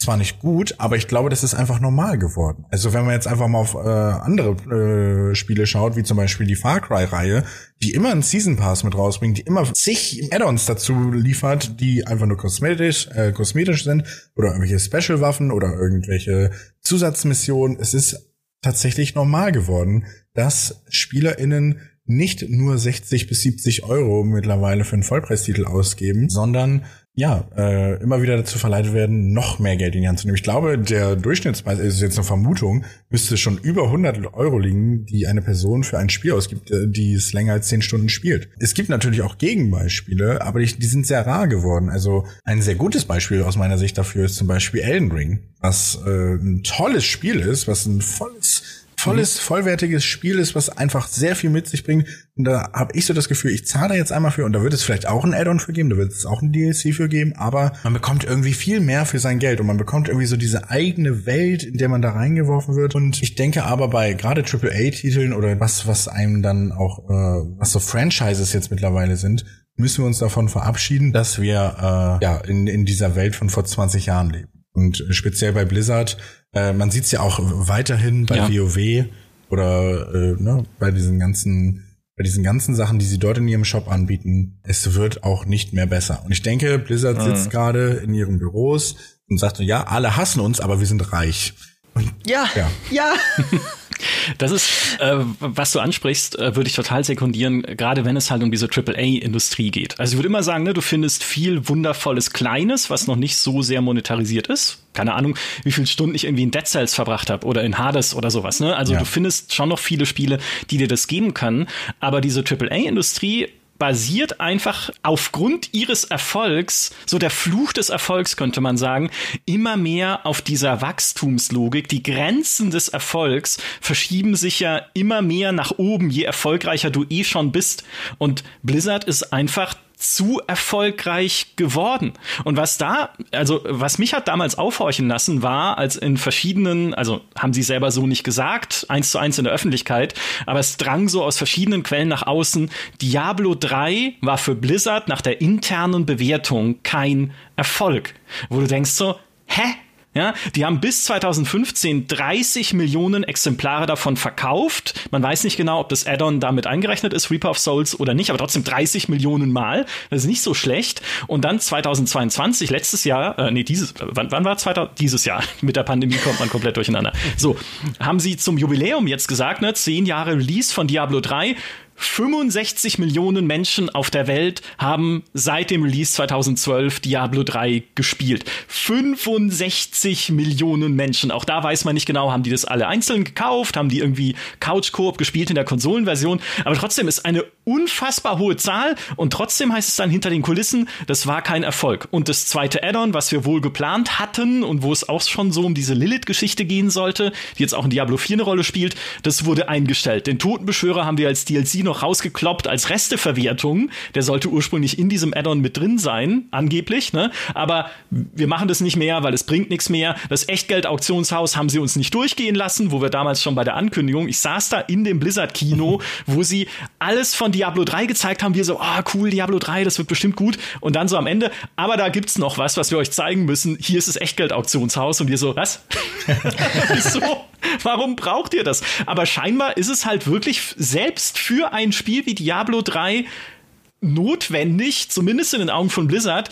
zwar nicht gut, aber ich glaube, das ist einfach normal geworden. Also wenn man jetzt einfach mal auf äh, andere äh, Spiele schaut, wie zum Beispiel die Far Cry-Reihe, die immer einen Season Pass mit rausbringen, die immer zig Add-ons dazu liefert, die einfach nur kosmetisch, äh, kosmetisch sind oder irgendwelche Special-Waffen oder irgendwelche Zusatzmissionen. Es ist tatsächlich normal geworden, dass SpielerInnen nicht nur 60 bis 70 Euro mittlerweile für einen Vollpreistitel ausgeben, sondern ja, äh, immer wieder dazu verleitet werden, noch mehr Geld in die Hand zu nehmen. Ich glaube, der Durchschnittspreis, ist jetzt eine Vermutung, müsste schon über 100 Euro liegen, die eine Person für ein Spiel ausgibt, äh, die es länger als 10 Stunden spielt. Es gibt natürlich auch Gegenbeispiele, aber die, die sind sehr rar geworden. Also ein sehr gutes Beispiel aus meiner Sicht dafür ist zum Beispiel Elden Ring, was äh, ein tolles Spiel ist, was ein volles volles, mhm. vollwertiges Spiel ist, was einfach sehr viel mit sich bringt. Und da habe ich so das Gefühl, ich zahle jetzt einmal für und da wird es vielleicht auch ein Add-on für geben, da wird es auch ein DLC für geben, aber man bekommt irgendwie viel mehr für sein Geld und man bekommt irgendwie so diese eigene Welt, in der man da reingeworfen wird. Und ich denke aber bei gerade AAA-Titeln oder was, was einem dann auch, äh, was so Franchises jetzt mittlerweile sind, müssen wir uns davon verabschieden, dass wir äh, ja in, in dieser Welt von vor 20 Jahren leben. Und speziell bei Blizzard äh, man sieht es ja auch weiterhin bei ja. WoW oder äh, ne, bei diesen ganzen bei diesen ganzen Sachen, die sie dort in ihrem Shop anbieten, es wird auch nicht mehr besser. Und ich denke, Blizzard mhm. sitzt gerade in ihren Büros und sagt so, ja, alle hassen uns, aber wir sind reich. Und, ja, ja. ja. Das ist, äh, was du ansprichst, äh, würde ich total sekundieren, gerade wenn es halt um diese AAA-Industrie geht. Also ich würde immer sagen, ne, du findest viel wundervolles Kleines, was noch nicht so sehr monetarisiert ist. Keine Ahnung, wie viele Stunden ich irgendwie in Dead Cells verbracht habe oder in Hades oder sowas. Ne? Also ja. du findest schon noch viele Spiele, die dir das geben können. Aber diese AAA-Industrie basiert einfach aufgrund ihres Erfolgs, so der Fluch des Erfolgs könnte man sagen, immer mehr auf dieser Wachstumslogik. Die Grenzen des Erfolgs verschieben sich ja immer mehr nach oben, je erfolgreicher du eh schon bist. Und Blizzard ist einfach zu erfolgreich geworden. Und was da, also was mich hat damals aufhorchen lassen, war, als in verschiedenen, also haben sie selber so nicht gesagt, eins zu eins in der Öffentlichkeit, aber es drang so aus verschiedenen Quellen nach außen, Diablo 3 war für Blizzard nach der internen Bewertung kein Erfolg. Wo du denkst so, hä? Ja, die haben bis 2015 30 Millionen Exemplare davon verkauft. Man weiß nicht genau, ob das Add-on damit eingerechnet ist, Reaper of Souls oder nicht, aber trotzdem 30 Millionen Mal. Das ist nicht so schlecht. Und dann 2022, letztes Jahr, äh, nee, dieses, wann, wann war 2000? Dieses Jahr. Mit der Pandemie kommt man komplett durcheinander. So, haben sie zum Jubiläum jetzt gesagt, ne, 10 Jahre Release von Diablo 3 65 Millionen Menschen auf der Welt haben seit dem Release 2012 Diablo 3 gespielt. 65 Millionen Menschen. Auch da weiß man nicht genau, haben die das alle einzeln gekauft, haben die irgendwie Couch Coop gespielt in der Konsolenversion. Aber trotzdem ist eine unfassbar hohe Zahl und trotzdem heißt es dann hinter den Kulissen, das war kein Erfolg. Und das zweite Add-on, was wir wohl geplant hatten und wo es auch schon so um diese Lilith-Geschichte gehen sollte, die jetzt auch in Diablo 4 eine Rolle spielt, das wurde eingestellt. Den Totenbeschwörer haben wir als DLC noch noch rausgekloppt als Resteverwertung. Der sollte ursprünglich in diesem Add-on mit drin sein, angeblich, ne? Aber wir machen das nicht mehr, weil es bringt nichts mehr. Das Echtgeld-Auktionshaus haben sie uns nicht durchgehen lassen, wo wir damals schon bei der Ankündigung, ich saß da in dem Blizzard-Kino, wo sie alles von Diablo 3 gezeigt haben. Wir so, ah, oh, cool, Diablo 3, das wird bestimmt gut. Und dann so am Ende, aber da gibt's noch was, was wir euch zeigen müssen. Hier ist das Echtgeld-Auktionshaus. Und wir so, was? Wieso? Warum braucht ihr das? Aber scheinbar ist es halt wirklich selbst für ein Spiel wie Diablo 3 notwendig, zumindest in den Augen von Blizzard,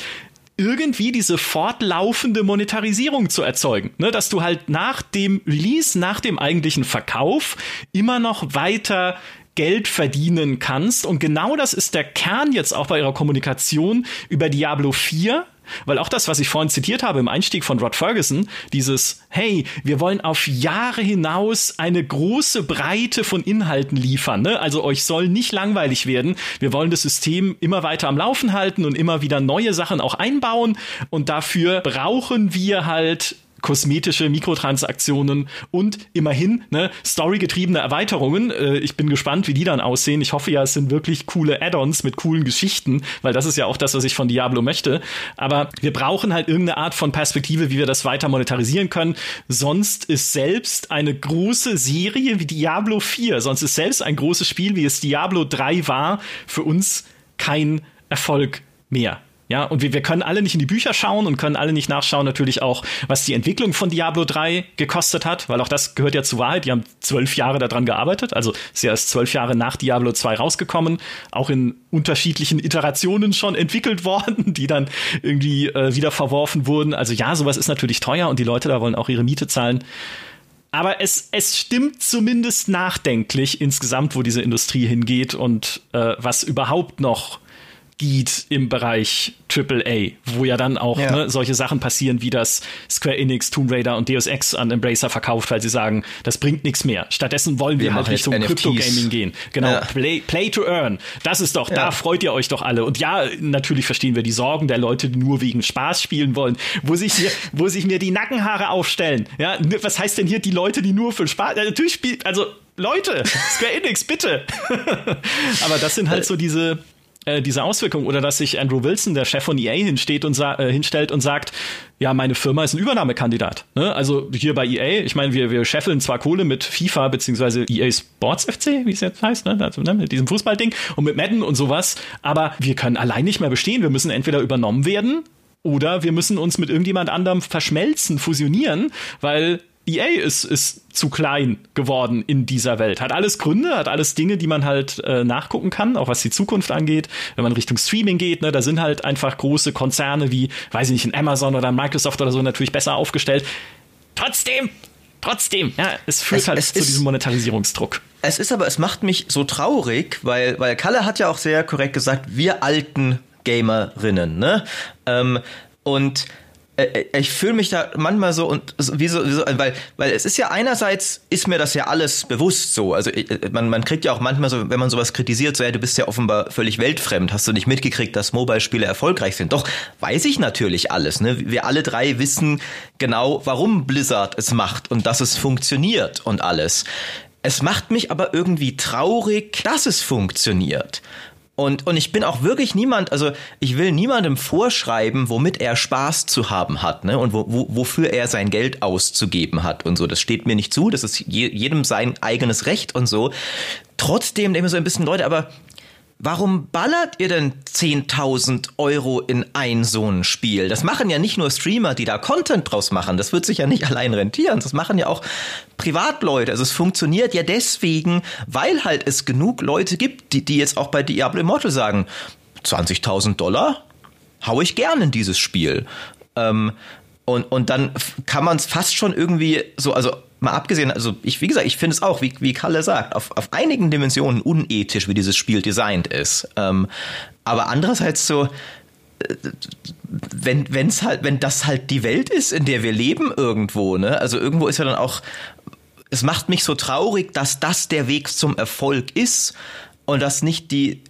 irgendwie diese fortlaufende Monetarisierung zu erzeugen. Ne, dass du halt nach dem Release, nach dem eigentlichen Verkauf immer noch weiter Geld verdienen kannst. Und genau das ist der Kern jetzt auch bei ihrer Kommunikation über Diablo 4 weil auch das, was ich vorhin zitiert habe im Einstieg von Rod Ferguson, dieses, hey, wir wollen auf Jahre hinaus eine große Breite von Inhalten liefern. Ne? Also euch soll nicht langweilig werden. Wir wollen das System immer weiter am Laufen halten und immer wieder neue Sachen auch einbauen. Und dafür brauchen wir halt kosmetische Mikrotransaktionen und immerhin ne, storygetriebene Erweiterungen. Äh, ich bin gespannt, wie die dann aussehen. Ich hoffe ja, es sind wirklich coole Add-ons mit coolen Geschichten, weil das ist ja auch das, was ich von Diablo möchte. Aber wir brauchen halt irgendeine Art von Perspektive, wie wir das weiter monetarisieren können. Sonst ist selbst eine große Serie wie Diablo 4, sonst ist selbst ein großes Spiel, wie es Diablo 3 war, für uns kein Erfolg mehr. Ja, und wir, wir können alle nicht in die Bücher schauen und können alle nicht nachschauen, natürlich auch, was die Entwicklung von Diablo 3 gekostet hat, weil auch das gehört ja zur Wahrheit. Die haben zwölf Jahre daran gearbeitet, also ist ja erst zwölf Jahre nach Diablo 2 rausgekommen, auch in unterschiedlichen Iterationen schon entwickelt worden, die dann irgendwie äh, wieder verworfen wurden. Also ja, sowas ist natürlich teuer und die Leute da wollen auch ihre Miete zahlen. Aber es, es stimmt zumindest nachdenklich insgesamt, wo diese Industrie hingeht und äh, was überhaupt noch geht im Bereich AAA, wo ja dann auch ja. Ne, solche Sachen passieren, wie das Square Enix, Tomb Raider und Deus Ex an Embracer verkauft, weil sie sagen, das bringt nichts mehr. Stattdessen wollen wir, wir halt Richtung Crypto Gaming gehen. Genau, ja. play, play to earn. Das ist doch, ja. da freut ihr euch doch alle. Und ja, natürlich verstehen wir die Sorgen der Leute, die nur wegen Spaß spielen wollen, wo sich hier, wo sich mir die Nackenhaare aufstellen. Ja, was heißt denn hier die Leute, die nur für Spaß, natürlich spielt, also Leute, Square Enix, bitte. Aber das sind halt so diese, äh, diese Auswirkung oder dass sich Andrew Wilson, der Chef von EA, hinsteht und äh, hinstellt und sagt, ja, meine Firma ist ein Übernahmekandidat. Ne? Also hier bei EA, ich meine, wir, wir scheffeln zwar Kohle mit FIFA beziehungsweise EA Sports FC, wie es jetzt heißt, ne? Also, ne? mit diesem Fußballding und mit Madden und sowas, aber wir können allein nicht mehr bestehen. Wir müssen entweder übernommen werden oder wir müssen uns mit irgendjemand anderem verschmelzen, fusionieren, weil EA ist, ist zu klein geworden in dieser Welt. Hat alles Gründe, hat alles Dinge, die man halt äh, nachgucken kann, auch was die Zukunft angeht. Wenn man Richtung Streaming geht, ne, da sind halt einfach große Konzerne wie, weiß ich nicht, ein Amazon oder ein Microsoft oder so natürlich besser aufgestellt. Trotzdem, trotzdem, ja, es führt es, halt es zu ist, diesem Monetarisierungsdruck. Es ist aber, es macht mich so traurig, weil, weil Kalle hat ja auch sehr korrekt gesagt, wir alten Gamerinnen, ne? Ähm, und ich fühle mich da manchmal so und wie so, wie so, weil, weil es ist ja einerseits ist mir das ja alles bewusst so. Also äh, man, man kriegt ja auch manchmal so, wenn man sowas kritisiert, so ja, du bist ja offenbar völlig weltfremd, hast du nicht mitgekriegt, dass Mobile-Spiele erfolgreich sind. Doch, weiß ich natürlich alles. Ne? Wir alle drei wissen genau, warum Blizzard es macht und dass es funktioniert und alles. Es macht mich aber irgendwie traurig, dass es funktioniert. Und, und ich bin auch wirklich niemand, also ich will niemandem vorschreiben, womit er Spaß zu haben hat, ne? Und wo, wo, wofür er sein Geld auszugeben hat und so. Das steht mir nicht zu, das ist je, jedem sein eigenes Recht und so. Trotzdem denke ich so ein bisschen, Leute, aber Warum ballert ihr denn 10.000 Euro in ein so ein Spiel? Das machen ja nicht nur Streamer, die da Content draus machen. Das wird sich ja nicht allein rentieren. Das machen ja auch Privatleute. Also es funktioniert ja deswegen, weil halt es genug Leute gibt, die, die jetzt auch bei Diablo Immortal sagen, 20.000 Dollar hau ich gern in dieses Spiel. Ähm, und, und dann kann man es fast schon irgendwie so, also mal abgesehen, also ich, wie gesagt, ich finde es auch, wie, wie Kalle sagt, auf, auf einigen Dimensionen unethisch, wie dieses Spiel designt ist. Ähm, aber andererseits so, äh, wenn wenn's halt, wenn das halt die Welt ist, in der wir leben irgendwo, ne? Also irgendwo ist ja dann auch, es macht mich so traurig, dass das der Weg zum Erfolg ist und dass nicht die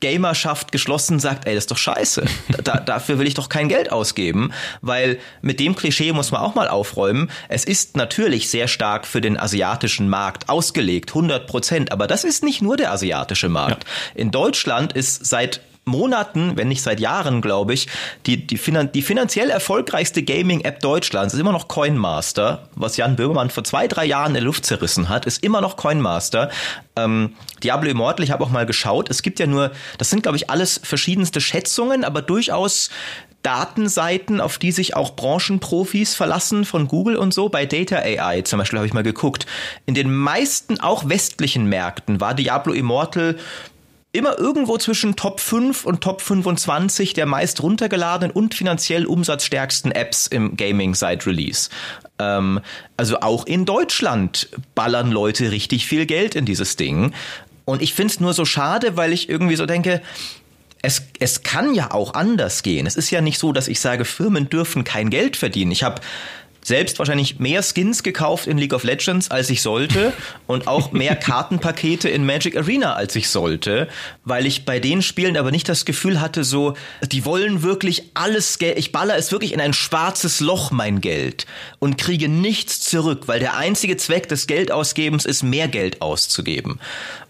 Gamerschaft geschlossen sagt, ey, das ist doch scheiße. Da, dafür will ich doch kein Geld ausgeben, weil mit dem Klischee muss man auch mal aufräumen. Es ist natürlich sehr stark für den asiatischen Markt ausgelegt, 100 Prozent, aber das ist nicht nur der asiatische Markt. Ja. In Deutschland ist seit Monaten, wenn nicht seit Jahren, glaube ich, die, die, finan die finanziell erfolgreichste Gaming-App Deutschlands ist immer noch Coinmaster, was Jan Böhmermann vor zwei, drei Jahren in der Luft zerrissen hat, ist immer noch Coinmaster. Ähm, Diablo Immortal, ich habe auch mal geschaut, es gibt ja nur, das sind, glaube ich, alles verschiedenste Schätzungen, aber durchaus Datenseiten, auf die sich auch Branchenprofis verlassen von Google und so. Bei Data AI zum Beispiel habe ich mal geguckt. In den meisten, auch westlichen Märkten war Diablo Immortal immer irgendwo zwischen Top 5 und Top 25 der meist runtergeladenen und finanziell umsatzstärksten Apps im Gaming seit Release. Ähm, also auch in Deutschland ballern Leute richtig viel Geld in dieses Ding. Und ich finde es nur so schade, weil ich irgendwie so denke, es, es kann ja auch anders gehen. Es ist ja nicht so, dass ich sage, Firmen dürfen kein Geld verdienen. Ich habe selbst wahrscheinlich mehr Skins gekauft in League of Legends, als ich sollte und auch mehr Kartenpakete in Magic Arena, als ich sollte, weil ich bei den Spielen aber nicht das Gefühl hatte, so, die wollen wirklich alles Geld, ich baller es wirklich in ein schwarzes Loch, mein Geld, und kriege nichts zurück, weil der einzige Zweck des Geldausgebens ist, mehr Geld auszugeben.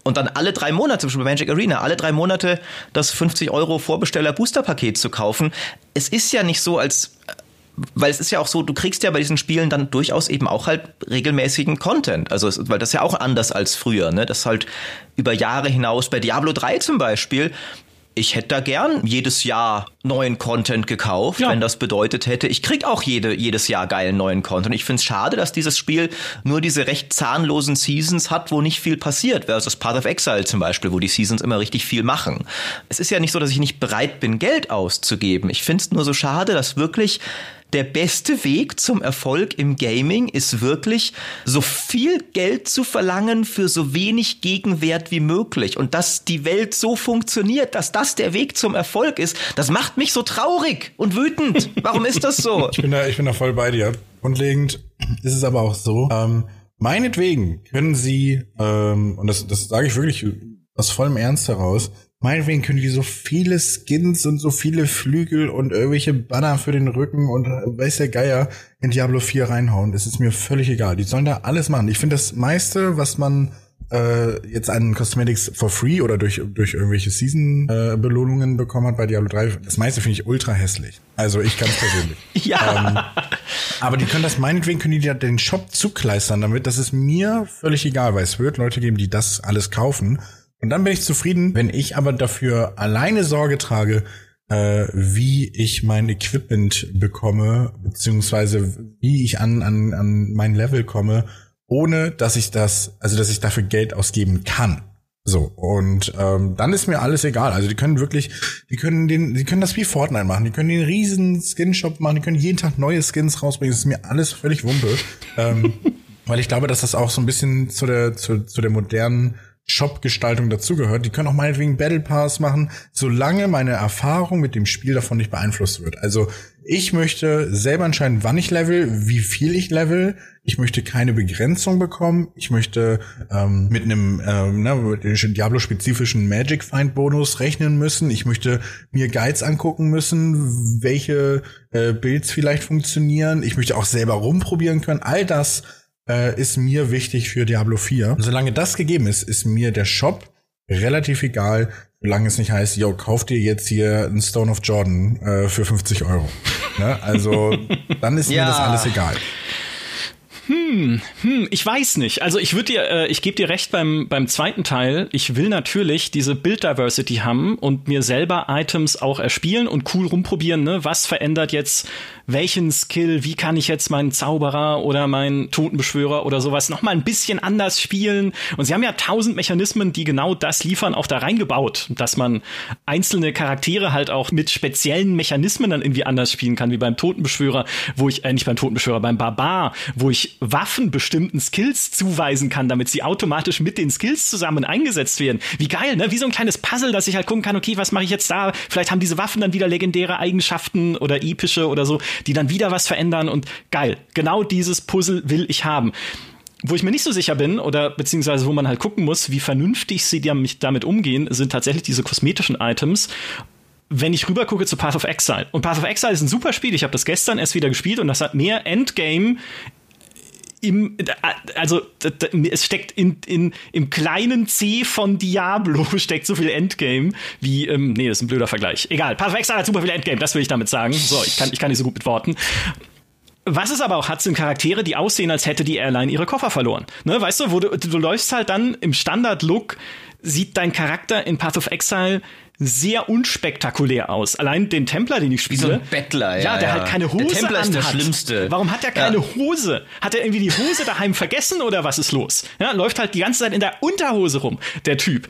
Und dann alle drei Monate, zum Beispiel bei Magic Arena, alle drei Monate das 50 Euro Vorbesteller Boosterpaket zu kaufen. Es ist ja nicht so, als weil es ist ja auch so, du kriegst ja bei diesen Spielen dann durchaus eben auch halt regelmäßigen Content. Also, weil das ist ja auch anders als früher, ne? Das halt über Jahre hinaus bei Diablo 3 zum Beispiel. Ich hätte da gern jedes Jahr neuen Content gekauft, ja. wenn das bedeutet hätte, ich krieg auch jede, jedes Jahr geilen neuen Content. Ich finde es schade, dass dieses Spiel nur diese recht zahnlosen Seasons hat, wo nicht viel passiert, versus Path of Exile zum Beispiel, wo die Seasons immer richtig viel machen. Es ist ja nicht so, dass ich nicht bereit bin, Geld auszugeben. Ich finde es nur so schade, dass wirklich der beste Weg zum Erfolg im Gaming ist wirklich, so viel Geld zu verlangen für so wenig Gegenwert wie möglich. Und dass die Welt so funktioniert, dass das der Weg zum Erfolg ist, das macht mich so traurig und wütend. Warum ist das so? ich bin da, ich bin da voll bei dir. Grundlegend ist es aber auch so, ähm, meinetwegen können Sie, ähm, und das, das sage ich wirklich aus vollem Ernst heraus, Meinetwegen können die so viele Skins und so viele Flügel und irgendwelche Banner für den Rücken und weiß der Geier in Diablo 4 reinhauen. Das ist mir völlig egal. Die sollen da alles machen. Ich finde das meiste, was man äh, jetzt an Cosmetics for free oder durch, durch irgendwelche Season-Belohnungen äh, bekommen hat bei Diablo 3, das meiste finde ich ultra hässlich. Also ich ganz persönlich. ja. Ähm, aber die können das meinetwegen, können die ja den Shop zukleistern damit. Das ist mir völlig egal, weil es wird Leute geben, die das alles kaufen und dann bin ich zufrieden, wenn ich aber dafür alleine Sorge trage, äh, wie ich mein Equipment bekomme, beziehungsweise wie ich an, an, an mein Level komme, ohne dass ich das, also dass ich dafür Geld ausgeben kann. So, und ähm, dann ist mir alles egal. Also die können wirklich, die können den, die können das wie Fortnite machen, die können den riesen Skin-Shop machen, die können jeden Tag neue Skins rausbringen. Das ist mir alles völlig Wumpe. ähm, weil ich glaube, dass das auch so ein bisschen zu der, zu, zu der modernen Shop-Gestaltung dazugehört. Die können auch meinetwegen Battle Pass machen, solange meine Erfahrung mit dem Spiel davon nicht beeinflusst wird. Also Ich möchte selber entscheiden, wann ich level, wie viel ich level. Ich möchte keine Begrenzung bekommen. Ich möchte ähm, mit einem ähm, ne, Diablo-spezifischen Magic Find Bonus rechnen müssen. Ich möchte mir Guides angucken müssen, welche äh, Builds vielleicht funktionieren. Ich möchte auch selber rumprobieren können. All das äh, ist mir wichtig für Diablo 4. solange das gegeben ist, ist mir der Shop relativ egal, solange es nicht heißt, yo, kauf dir jetzt hier einen Stone of Jordan äh, für 50 Euro. ne? Also dann ist ja. mir das alles egal. Hm, hm, ich weiß nicht. Also ich würde dir, äh, ich gebe dir recht beim, beim zweiten Teil. Ich will natürlich diese Build Diversity haben und mir selber Items auch erspielen und cool rumprobieren, ne? Was verändert jetzt welchen Skill, wie kann ich jetzt meinen Zauberer oder meinen Totenbeschwörer oder sowas noch mal ein bisschen anders spielen. Und sie haben ja tausend Mechanismen, die genau das liefern, auch da reingebaut, dass man einzelne Charaktere halt auch mit speziellen Mechanismen dann irgendwie anders spielen kann, wie beim Totenbeschwörer, wo ich, äh, nicht beim Totenbeschwörer, beim Barbar, wo ich Waffen bestimmten Skills zuweisen kann, damit sie automatisch mit den Skills zusammen eingesetzt werden. Wie geil, ne? Wie so ein kleines Puzzle, dass ich halt gucken kann, okay, was mache ich jetzt da? Vielleicht haben diese Waffen dann wieder legendäre Eigenschaften oder epische oder so die dann wieder was verändern und geil. Genau dieses Puzzle will ich haben. Wo ich mir nicht so sicher bin oder beziehungsweise wo man halt gucken muss, wie vernünftig sie damit umgehen, sind tatsächlich diese kosmetischen Items wenn ich rüber gucke zu Path of Exile. Und Path of Exile ist ein super Spiel. Ich habe das gestern erst wieder gespielt und das hat mehr Endgame im, also es steckt in, in, im kleinen C von Diablo steckt so viel Endgame wie, ähm, nee, das ist ein blöder Vergleich. Egal, Path of Exile hat super viel Endgame, das will ich damit sagen. So, ich kann, ich kann nicht so gut mit Worten. Was es aber auch hat, sind Charaktere, die aussehen, als hätte die Airline ihre Koffer verloren. Ne, weißt du, wo du, du läufst halt dann im Standard-Look, sieht dein Charakter in Path of Exile sehr unspektakulär aus. Allein den Templer, den ich spiele. Wie so ein Bettler, ja. Ja, der ja. halt keine Hose der Templer anhat. ist der Schlimmste. Warum hat er keine ja. Hose? Hat er irgendwie die Hose daheim vergessen oder was ist los? Ja, läuft halt die ganze Zeit in der Unterhose rum, der Typ.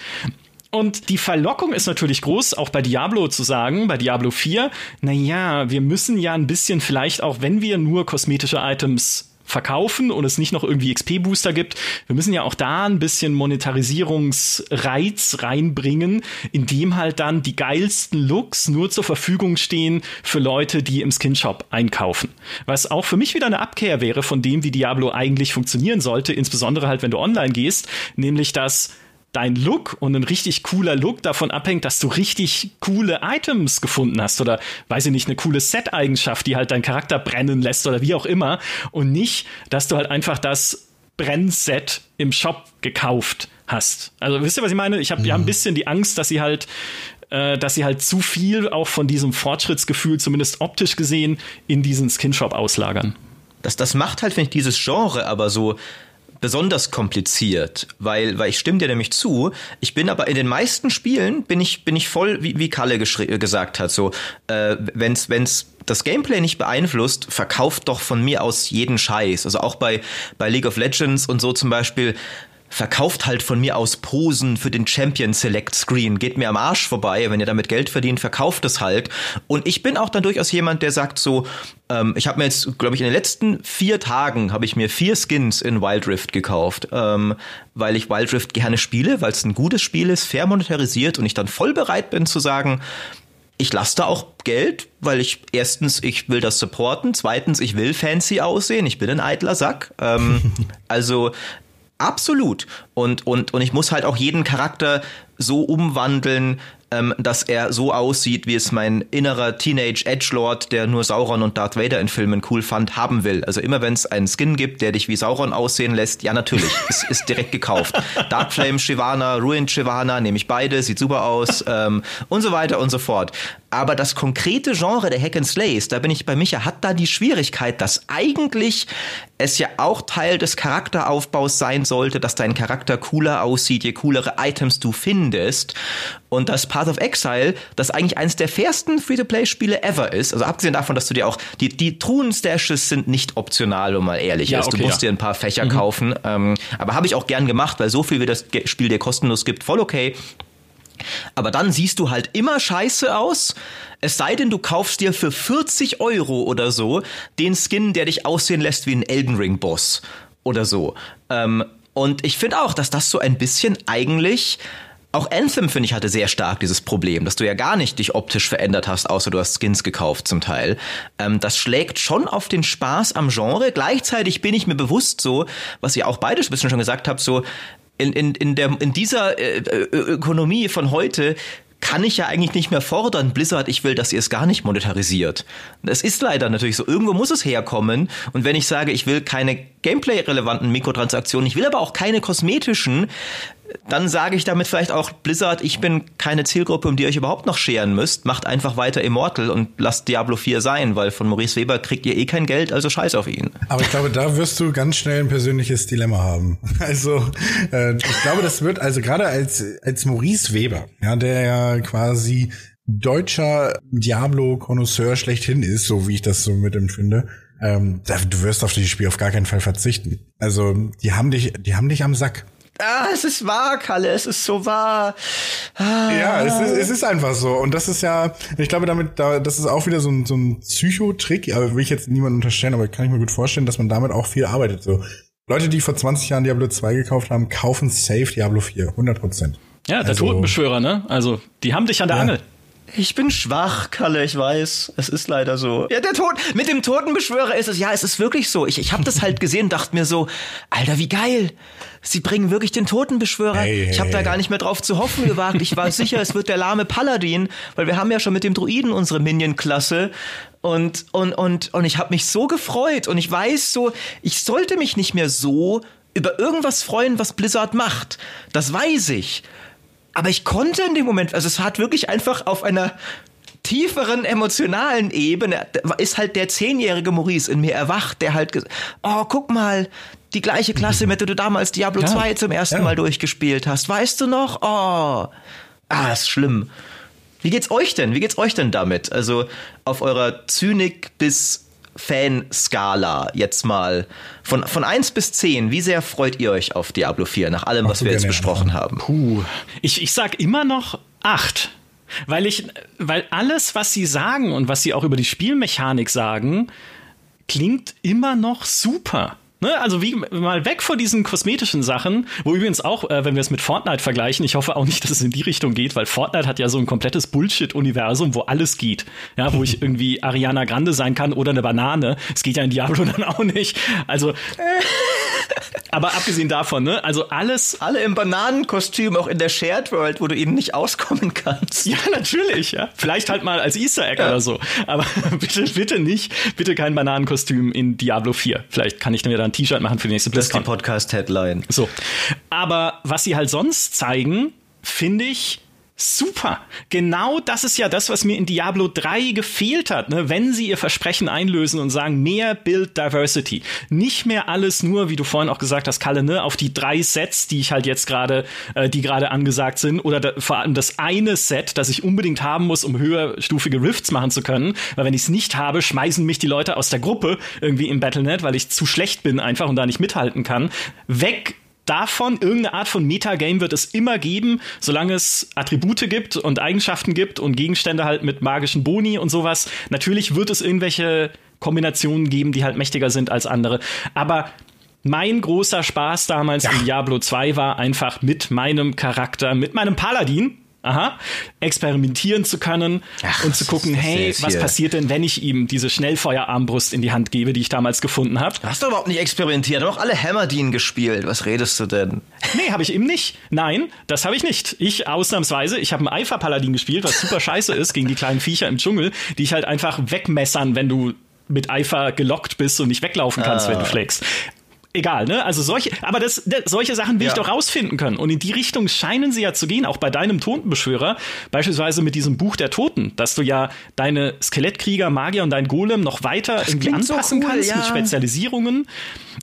Und die Verlockung ist natürlich groß, auch bei Diablo zu sagen, bei Diablo 4, naja, wir müssen ja ein bisschen vielleicht auch, wenn wir nur kosmetische Items verkaufen und es nicht noch irgendwie XP-Booster gibt. Wir müssen ja auch da ein bisschen Monetarisierungsreiz reinbringen, indem halt dann die geilsten Looks nur zur Verfügung stehen für Leute, die im Skinshop einkaufen. Was auch für mich wieder eine Abkehr wäre von dem, wie Diablo eigentlich funktionieren sollte, insbesondere halt, wenn du online gehst, nämlich dass dein Look und ein richtig cooler Look davon abhängt, dass du richtig coole Items gefunden hast oder weiß ich nicht, eine coole Set-Eigenschaft, die halt deinen Charakter brennen lässt oder wie auch immer und nicht, dass du halt einfach das Brennset im Shop gekauft hast. Also wisst ihr, was ich meine? Ich habe mhm. ja ein bisschen die Angst, dass sie halt äh, dass sie halt zu viel auch von diesem Fortschrittsgefühl, zumindest optisch gesehen, in diesen Skinshop auslagern. Das, das macht halt, finde ich, dieses Genre aber so besonders kompliziert, weil, weil ich stimme dir nämlich zu. Ich bin aber in den meisten Spielen bin ich, bin ich voll, wie, wie Kalle gesagt hat, so, äh, wenn's, wenn's das Gameplay nicht beeinflusst, verkauft doch von mir aus jeden Scheiß. Also auch bei, bei League of Legends und so zum Beispiel, verkauft halt von mir aus Posen für den Champion Select Screen. Geht mir am Arsch vorbei. Wenn ihr damit Geld verdient, verkauft es halt. Und ich bin auch dann durchaus jemand, der sagt so, ähm, ich habe mir jetzt, glaube ich, in den letzten vier Tagen habe ich mir vier Skins in Wild Rift gekauft, ähm, weil ich Wild Rift gerne spiele, weil es ein gutes Spiel ist, fair monetarisiert und ich dann voll bereit bin zu sagen, ich lasse da auch Geld, weil ich erstens, ich will das supporten, zweitens, ich will fancy aussehen, ich bin ein eitler Sack. Ähm, also Absolut. Und, und, und ich muss halt auch jeden Charakter so umwandeln, ähm, dass er so aussieht, wie es mein innerer Teenage Edgelord, der nur Sauron und Darth Vader in Filmen cool fand, haben will. Also immer wenn es einen Skin gibt, der dich wie Sauron aussehen lässt, ja natürlich, es ist direkt gekauft. Darkflame Shivana, Ruined Shivana, nehme ich beide, sieht super aus ähm, und so weiter und so fort. Aber das konkrete Genre der Hack and Slays, da bin ich bei Micha, hat da die Schwierigkeit, dass eigentlich es ja auch Teil des Charakteraufbaus sein sollte, dass dein Charakter cooler aussieht, je coolere Items du findest. Und das Path of Exile, das eigentlich eines der fairsten Free-to-Play-Spiele ever ist, also abgesehen davon, dass du dir auch, die, die Truhen-Stashes sind nicht optional, um mal ehrlich ja, ist. Okay, du musst ja. dir ein paar Fächer mhm. kaufen. Ähm, aber habe ich auch gern gemacht, weil so viel wie das Spiel dir kostenlos gibt, voll okay. Aber dann siehst du halt immer scheiße aus. Es sei denn, du kaufst dir für 40 Euro oder so den Skin, der dich aussehen lässt wie ein Elden Ring Boss oder so. Ähm, und ich finde auch, dass das so ein bisschen eigentlich auch Anthem, finde ich, hatte sehr stark dieses Problem, dass du ja gar nicht dich optisch verändert hast, außer du hast Skins gekauft zum Teil. Ähm, das schlägt schon auf den Spaß am Genre. Gleichzeitig bin ich mir bewusst so, was ihr auch beide ein bisschen schon gesagt habt, so in, in, in, der, in dieser äh, Ökonomie von heute kann ich ja eigentlich nicht mehr fordern, Blizzard, ich will, dass ihr es gar nicht monetarisiert. Es ist leider natürlich so, irgendwo muss es herkommen. Und wenn ich sage, ich will keine Gameplay-relevanten Mikrotransaktionen, ich will aber auch keine kosmetischen, dann sage ich damit vielleicht auch Blizzard, ich bin keine Zielgruppe, um die ihr euch überhaupt noch scheren müsst. Macht einfach weiter Immortal und lasst Diablo 4 sein, weil von Maurice Weber kriegt ihr eh kein Geld, also scheiß auf ihn. Aber ich glaube, da wirst du ganz schnell ein persönliches Dilemma haben. Also äh, ich glaube, das wird also gerade als als Maurice Weber, ja, der ja quasi deutscher Diablo-Konnoisseur schlechthin ist, so wie ich das so mit empfinde. Ähm, du wirst auf dieses Spiel auf gar keinen Fall verzichten. Also die haben dich, die haben dich am Sack. Ah, es ist wahr, Kalle, es ist so wahr. Ah. Ja, es ist, es ist einfach so. Und das ist ja, ich glaube, damit, da, das ist auch wieder so ein, so ein Psychotrick, aber will ich jetzt niemandem unterstellen, aber kann ich mir gut vorstellen, dass man damit auch viel arbeitet. So. Leute, die vor 20 Jahren Diablo 2 gekauft haben, kaufen safe Diablo 4, 100 Prozent. Ja, der also, Totenbeschwörer, ne? Also, die haben dich an der ja. Angel. Ich bin schwach, Kalle, ich weiß. Es ist leider so. Ja, der Tod, mit dem Totenbeschwörer ist es, ja, es ist wirklich so. Ich, ich habe das halt gesehen, dachte mir so, Alter, wie geil. Sie bringen wirklich den Totenbeschwörer. Hey, hey, ich habe da gar nicht mehr drauf zu hoffen gewagt. Ich war sicher, es wird der lahme Paladin, weil wir haben ja schon mit dem Druiden unsere Minion-Klasse. Und, und, und, und ich habe mich so gefreut. Und ich weiß so, ich sollte mich nicht mehr so über irgendwas freuen, was Blizzard macht. Das weiß ich. Aber ich konnte in dem Moment, also es hat wirklich einfach auf einer tieferen emotionalen Ebene ist halt der zehnjährige Maurice in mir erwacht, der halt, oh, guck mal, die gleiche Klasse, mit der du damals Diablo ja, 2 zum ersten ja. Mal durchgespielt hast. Weißt du noch? Oh, ah, ist schlimm. Wie geht's euch denn? Wie geht's euch denn damit? Also auf eurer Zynik bis Fanskala jetzt mal von, von 1 bis 10, wie sehr freut ihr euch auf Diablo 4 nach allem, was wir jetzt besprochen haben? Puh, ich, ich sag immer noch 8. Weil ich, weil alles, was sie sagen und was sie auch über die Spielmechanik sagen, klingt immer noch super. Ne? Also wie mal weg von diesen kosmetischen Sachen, wo übrigens auch, äh, wenn wir es mit Fortnite vergleichen, ich hoffe auch nicht, dass es in die Richtung geht, weil Fortnite hat ja so ein komplettes Bullshit-Universum, wo alles geht. Ja, wo ich irgendwie Ariana Grande sein kann oder eine Banane. Es geht ja in Diablo dann auch nicht. Also. Aber abgesehen davon, ne, also alles. Alle im Bananenkostüm, auch in der Shared World, wo du ihnen nicht auskommen kannst. Ja, natürlich, ja. Vielleicht halt mal als Easter Egg ja. oder so. Aber bitte, bitte nicht, bitte kein Bananenkostüm in Diablo 4. Vielleicht kann ich mir dann ein T-Shirt machen für die nächste BlizzCon. Das ist die Podcast-Headline. So. Aber was sie halt sonst zeigen, finde ich, Super. Genau das ist ja das, was mir in Diablo 3 gefehlt hat, ne? wenn sie ihr Versprechen einlösen und sagen, mehr Build Diversity. Nicht mehr alles nur, wie du vorhin auch gesagt hast, Kalle, ne, auf die drei Sets, die ich halt jetzt gerade, äh, die gerade angesagt sind, oder da, vor allem das eine Set, das ich unbedingt haben muss, um höherstufige Rifts machen zu können. Weil wenn ich es nicht habe, schmeißen mich die Leute aus der Gruppe irgendwie im Battlenet, weil ich zu schlecht bin einfach und da nicht mithalten kann. Weg davon, irgendeine Art von Metagame wird es immer geben, solange es Attribute gibt und Eigenschaften gibt und Gegenstände halt mit magischen Boni und sowas. Natürlich wird es irgendwelche Kombinationen geben, die halt mächtiger sind als andere. Aber mein großer Spaß damals ja. in Diablo 2 war einfach mit meinem Charakter, mit meinem Paladin, aha, experimentieren zu können Ach, und zu gucken, hey, was passiert denn, wenn ich ihm diese Schnellfeuerarmbrust in die Hand gebe, die ich damals gefunden habe? Hast du überhaupt nicht experimentiert? Du hast auch alle Hammerdien gespielt. Was redest du denn? Nee, habe ich eben nicht. Nein, das habe ich nicht. Ich ausnahmsweise, ich habe einen Eifer-Paladin gespielt, was super scheiße ist gegen die kleinen Viecher im Dschungel, die ich halt einfach wegmessern, wenn du mit Eifer gelockt bist und nicht weglaufen kannst, ah. wenn du fleckst egal, ne? Also solche, aber das, das solche Sachen will ja. ich doch rausfinden können. Und in die Richtung scheinen sie ja zu gehen, auch bei deinem Totenbeschwörer, beispielsweise mit diesem Buch der Toten, dass du ja deine Skelettkrieger, Magier und dein Golem noch weiter das irgendwie anpassen so cool, kannst ja. mit Spezialisierungen.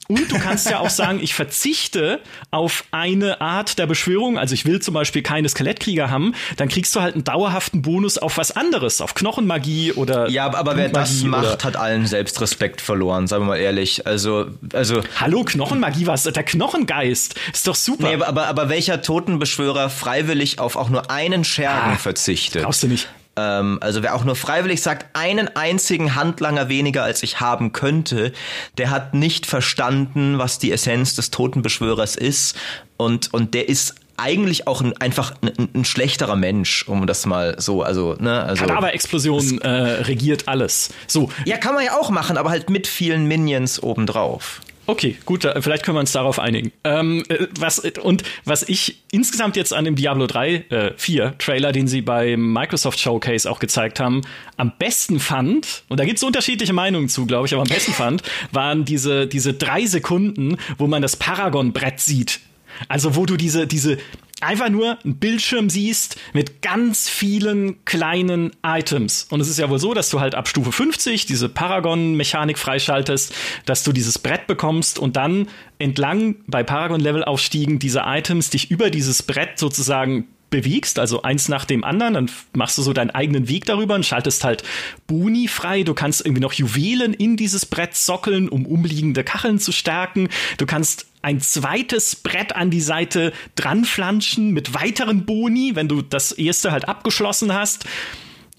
Und du kannst ja auch sagen, ich verzichte auf eine Art der Beschwörung. Also ich will zum Beispiel keine Skelettkrieger haben. Dann kriegst du halt einen dauerhaften Bonus auf was anderes, auf Knochenmagie oder. Ja, aber wer das macht, hat allen Selbstrespekt verloren, sagen wir mal ehrlich. Also, also. Hallo, Knochenmagie, was? Der Knochengeist. Ist doch super. Nee, aber, aber welcher Totenbeschwörer freiwillig auf auch nur einen Schergen ah, verzichtet? Brauchst du nicht. Ähm, also wer auch nur freiwillig sagt, einen einzigen Handlanger weniger als ich haben könnte, der hat nicht verstanden, was die Essenz des Totenbeschwörers ist und, und der ist eigentlich auch ein, einfach ein, ein, schlechterer Mensch, um das mal so, also, ne, also. Kadaver-Explosion äh, regiert alles. So. Ja, kann man ja auch machen, aber halt mit vielen Minions obendrauf. Okay, gut, vielleicht können wir uns darauf einigen. Ähm, äh, was, und was ich insgesamt jetzt an dem Diablo 3, äh, 4 Trailer, den sie beim Microsoft Showcase auch gezeigt haben, am besten fand, und da gibt es unterschiedliche Meinungen zu, glaube ich, aber am besten fand, waren diese, diese drei Sekunden, wo man das Paragon-Brett sieht. Also wo du diese, diese, einfach nur einen Bildschirm siehst mit ganz vielen kleinen Items. Und es ist ja wohl so, dass du halt ab Stufe 50 diese Paragon-Mechanik freischaltest, dass du dieses Brett bekommst und dann entlang bei Paragon-Level-Aufstiegen diese Items dich über dieses Brett sozusagen bewegst, also eins nach dem anderen, dann machst du so deinen eigenen Weg darüber und schaltest halt Boni frei. Du kannst irgendwie noch Juwelen in dieses Brett sockeln, um umliegende Kacheln zu stärken. Du kannst ein zweites Brett an die Seite dranflanschen mit weiteren Boni, wenn du das erste halt abgeschlossen hast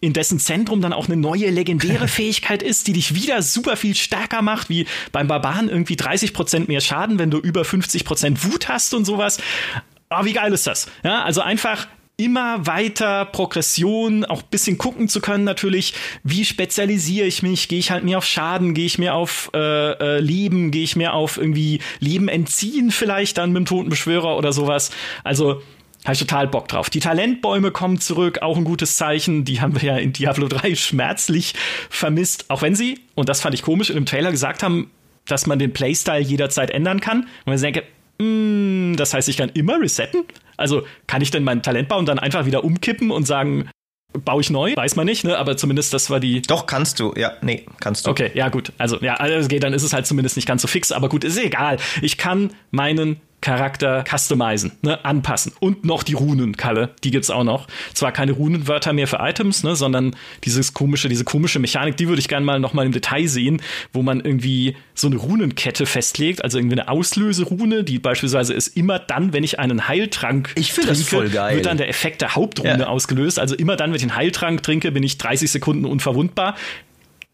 in dessen Zentrum dann auch eine neue legendäre Fähigkeit ist, die dich wieder super viel stärker macht, wie beim Barbaren irgendwie 30% mehr Schaden, wenn du über 50% Wut hast und sowas. Oh, wie geil ist das? Ja, also einfach immer weiter Progression, auch bisschen gucken zu können natürlich, wie spezialisiere ich mich, gehe ich halt mehr auf Schaden, gehe ich mehr auf äh, äh, Leben, gehe ich mehr auf irgendwie Leben entziehen vielleicht dann mit dem Totenbeschwörer oder sowas. Also habe ich total Bock drauf. Die Talentbäume kommen zurück, auch ein gutes Zeichen. Die haben wir ja in Diablo 3 schmerzlich vermisst. Auch wenn sie, und das fand ich komisch, in dem Trailer gesagt haben, dass man den Playstyle jederzeit ändern kann. Und ich denke, mm, das heißt, ich kann immer resetten? Also kann ich denn meinen Talentbaum dann einfach wieder umkippen und sagen, baue ich neu? Weiß man nicht, ne? Aber zumindest das war die. Doch, kannst du. Ja, nee, kannst du. Okay, ja, gut. Also, ja, also geht, dann ist es halt zumindest nicht ganz so fix, aber gut, ist egal. Ich kann meinen Charakter customizen, ne, anpassen. Und noch die Runenkalle, die gibt's auch noch. Zwar keine Runenwörter mehr für Items, ne, sondern dieses komische, diese komische Mechanik, die würde ich gerne mal noch mal im Detail sehen, wo man irgendwie so eine Runenkette festlegt, also irgendwie eine Auslöserune, die beispielsweise ist immer dann, wenn ich einen Heiltrank ich trinke, das voll geil. wird dann der Effekt der Hauptrune ja. ausgelöst. Also immer dann, wenn ich einen Heiltrank trinke, bin ich 30 Sekunden unverwundbar.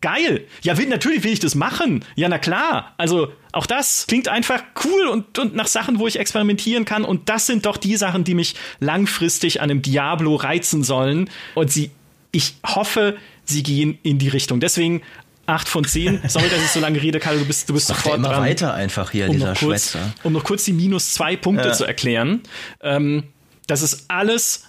Geil. Ja, will, natürlich will ich das machen. Ja, na klar. Also auch das klingt einfach cool und, und nach Sachen, wo ich experimentieren kann. Und das sind doch die Sachen, die mich langfristig an einem Diablo reizen sollen. Und sie, ich hoffe, sie gehen in die Richtung. Deswegen 8 von 10. Sorry, dass ich so lange rede, Karl, du bist, du bist sofort immer dran. weiter einfach hier, um dieser noch kurz, Schwätzer. Um noch kurz die minus zwei Punkte Ja. zu erklären. Ähm, das ist alles,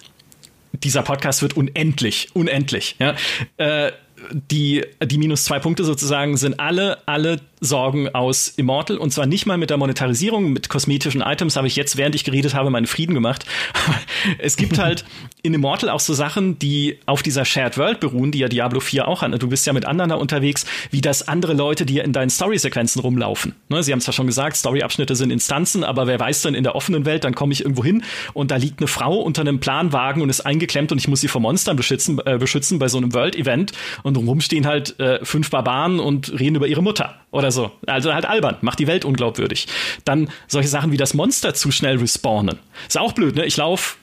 dieser Podcast wird unendlich, unendlich. Ja? Äh, die, die minus zwei Punkte sozusagen sind alle, alle Sorgen aus Immortal und zwar nicht mal mit der Monetarisierung, mit kosmetischen Items habe ich jetzt, während ich geredet habe, meinen Frieden gemacht. es gibt halt in Immortal auch so Sachen, die auf dieser Shared World beruhen, die ja Diablo 4 auch hat. Du bist ja mit anderen da unterwegs, wie das andere Leute, die in deinen Story-Sequenzen rumlaufen. Ne, Sie haben zwar schon gesagt, Story-Abschnitte sind Instanzen, aber wer weiß denn in der offenen Welt, dann komme ich irgendwo hin und da liegt eine Frau unter einem Planwagen und ist eingeklemmt und ich muss sie vor Monstern beschützen, äh, beschützen bei so einem World-Event und drumherum stehen halt äh, fünf Barbaren und reden über ihre Mutter oder so. Also halt albern, macht die Welt unglaubwürdig. Dann solche Sachen wie das Monster zu schnell respawnen. Ist auch blöd, ne? Ich laufe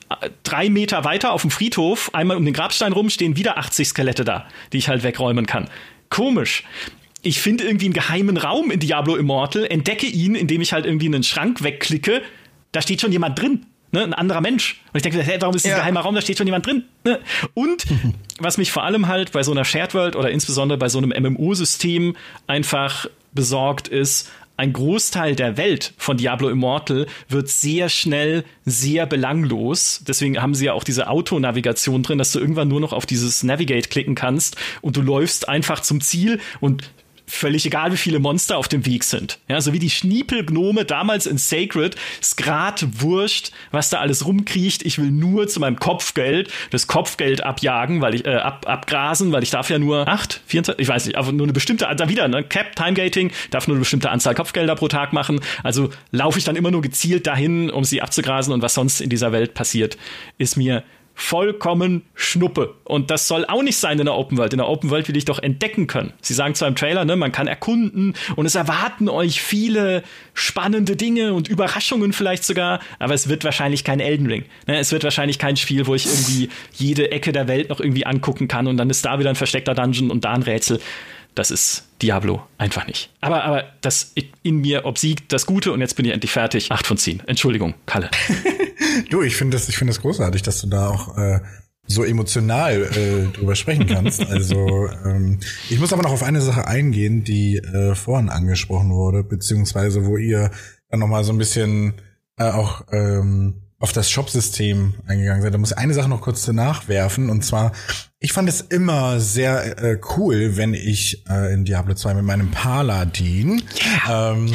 drei Meter weiter auf dem Friedhof, einmal um den Grabstein rum, stehen wieder 80 Skelette da, die ich halt wegräumen kann. Komisch. Ich finde irgendwie einen geheimen Raum in Diablo Immortal, entdecke ihn, indem ich halt irgendwie einen Schrank wegklicke. Da steht schon jemand drin. Ne, ein anderer Mensch. Und ich denke, hey, warum ist das ein Ja. geheimer Raum? Da steht schon jemand drin. Ne? Und was mich vor allem halt bei so einer Shared World oder insbesondere bei so einem MMO-System einfach besorgt ist, ein Großteil der Welt von Diablo Immortal wird sehr schnell sehr belanglos. Deswegen haben sie ja auch diese Autonavigation drin, dass du irgendwann nur noch auf dieses Navigate klicken kannst und du läufst einfach zum Ziel und völlig egal, wie viele Monster auf dem Weg sind. Ja, so wie die Schniepelgnome damals in Sacred, grad wurscht, was da alles rumkriecht. Ich will nur zu meinem Kopfgeld das Kopfgeld abjagen, weil ich äh, ab, abgrasen, weil ich darf ja nur acht, 24, ich weiß nicht, aber nur eine bestimmte, da wieder, ne, Cap, Timegating, darf nur eine bestimmte Anzahl Kopfgelder pro Tag machen. Also laufe ich dann immer nur gezielt dahin, um sie abzugrasen und was sonst in dieser Welt passiert, ist mir vollkommen Schnuppe. Und das soll auch nicht sein in der Open World. In der Open World will ich doch entdecken können. Sie sagen zwar im Trailer, ne, man kann erkunden und es erwarten euch viele spannende Dinge und Überraschungen vielleicht sogar, aber es wird wahrscheinlich kein Elden Ring. Ne, es wird wahrscheinlich kein Spiel, wo ich irgendwie jede Ecke der Welt noch irgendwie angucken kann und dann ist da wieder ein versteckter Dungeon und da ein Rätsel. Das ist Diablo einfach nicht. Aber, aber das in mir obsiegt das Gute und jetzt bin ich endlich fertig. Acht von zehn. Entschuldigung, Kalle. du, ich finde das, ich finde das großartig, dass du da auch äh, so emotional äh, drüber sprechen kannst. Also ähm, ich muss aber noch auf eine Sache eingehen, die äh, vorhin angesprochen wurde, beziehungsweise wo ihr dann noch mal so ein bisschen äh, auch ähm, auf das Shop-System eingegangen seid. Da muss ich eine Sache noch kurz nachwerfen und zwar ich fand es immer sehr äh, cool, wenn ich äh, in Diablo 2 mit meinem Paladin yeah. ähm,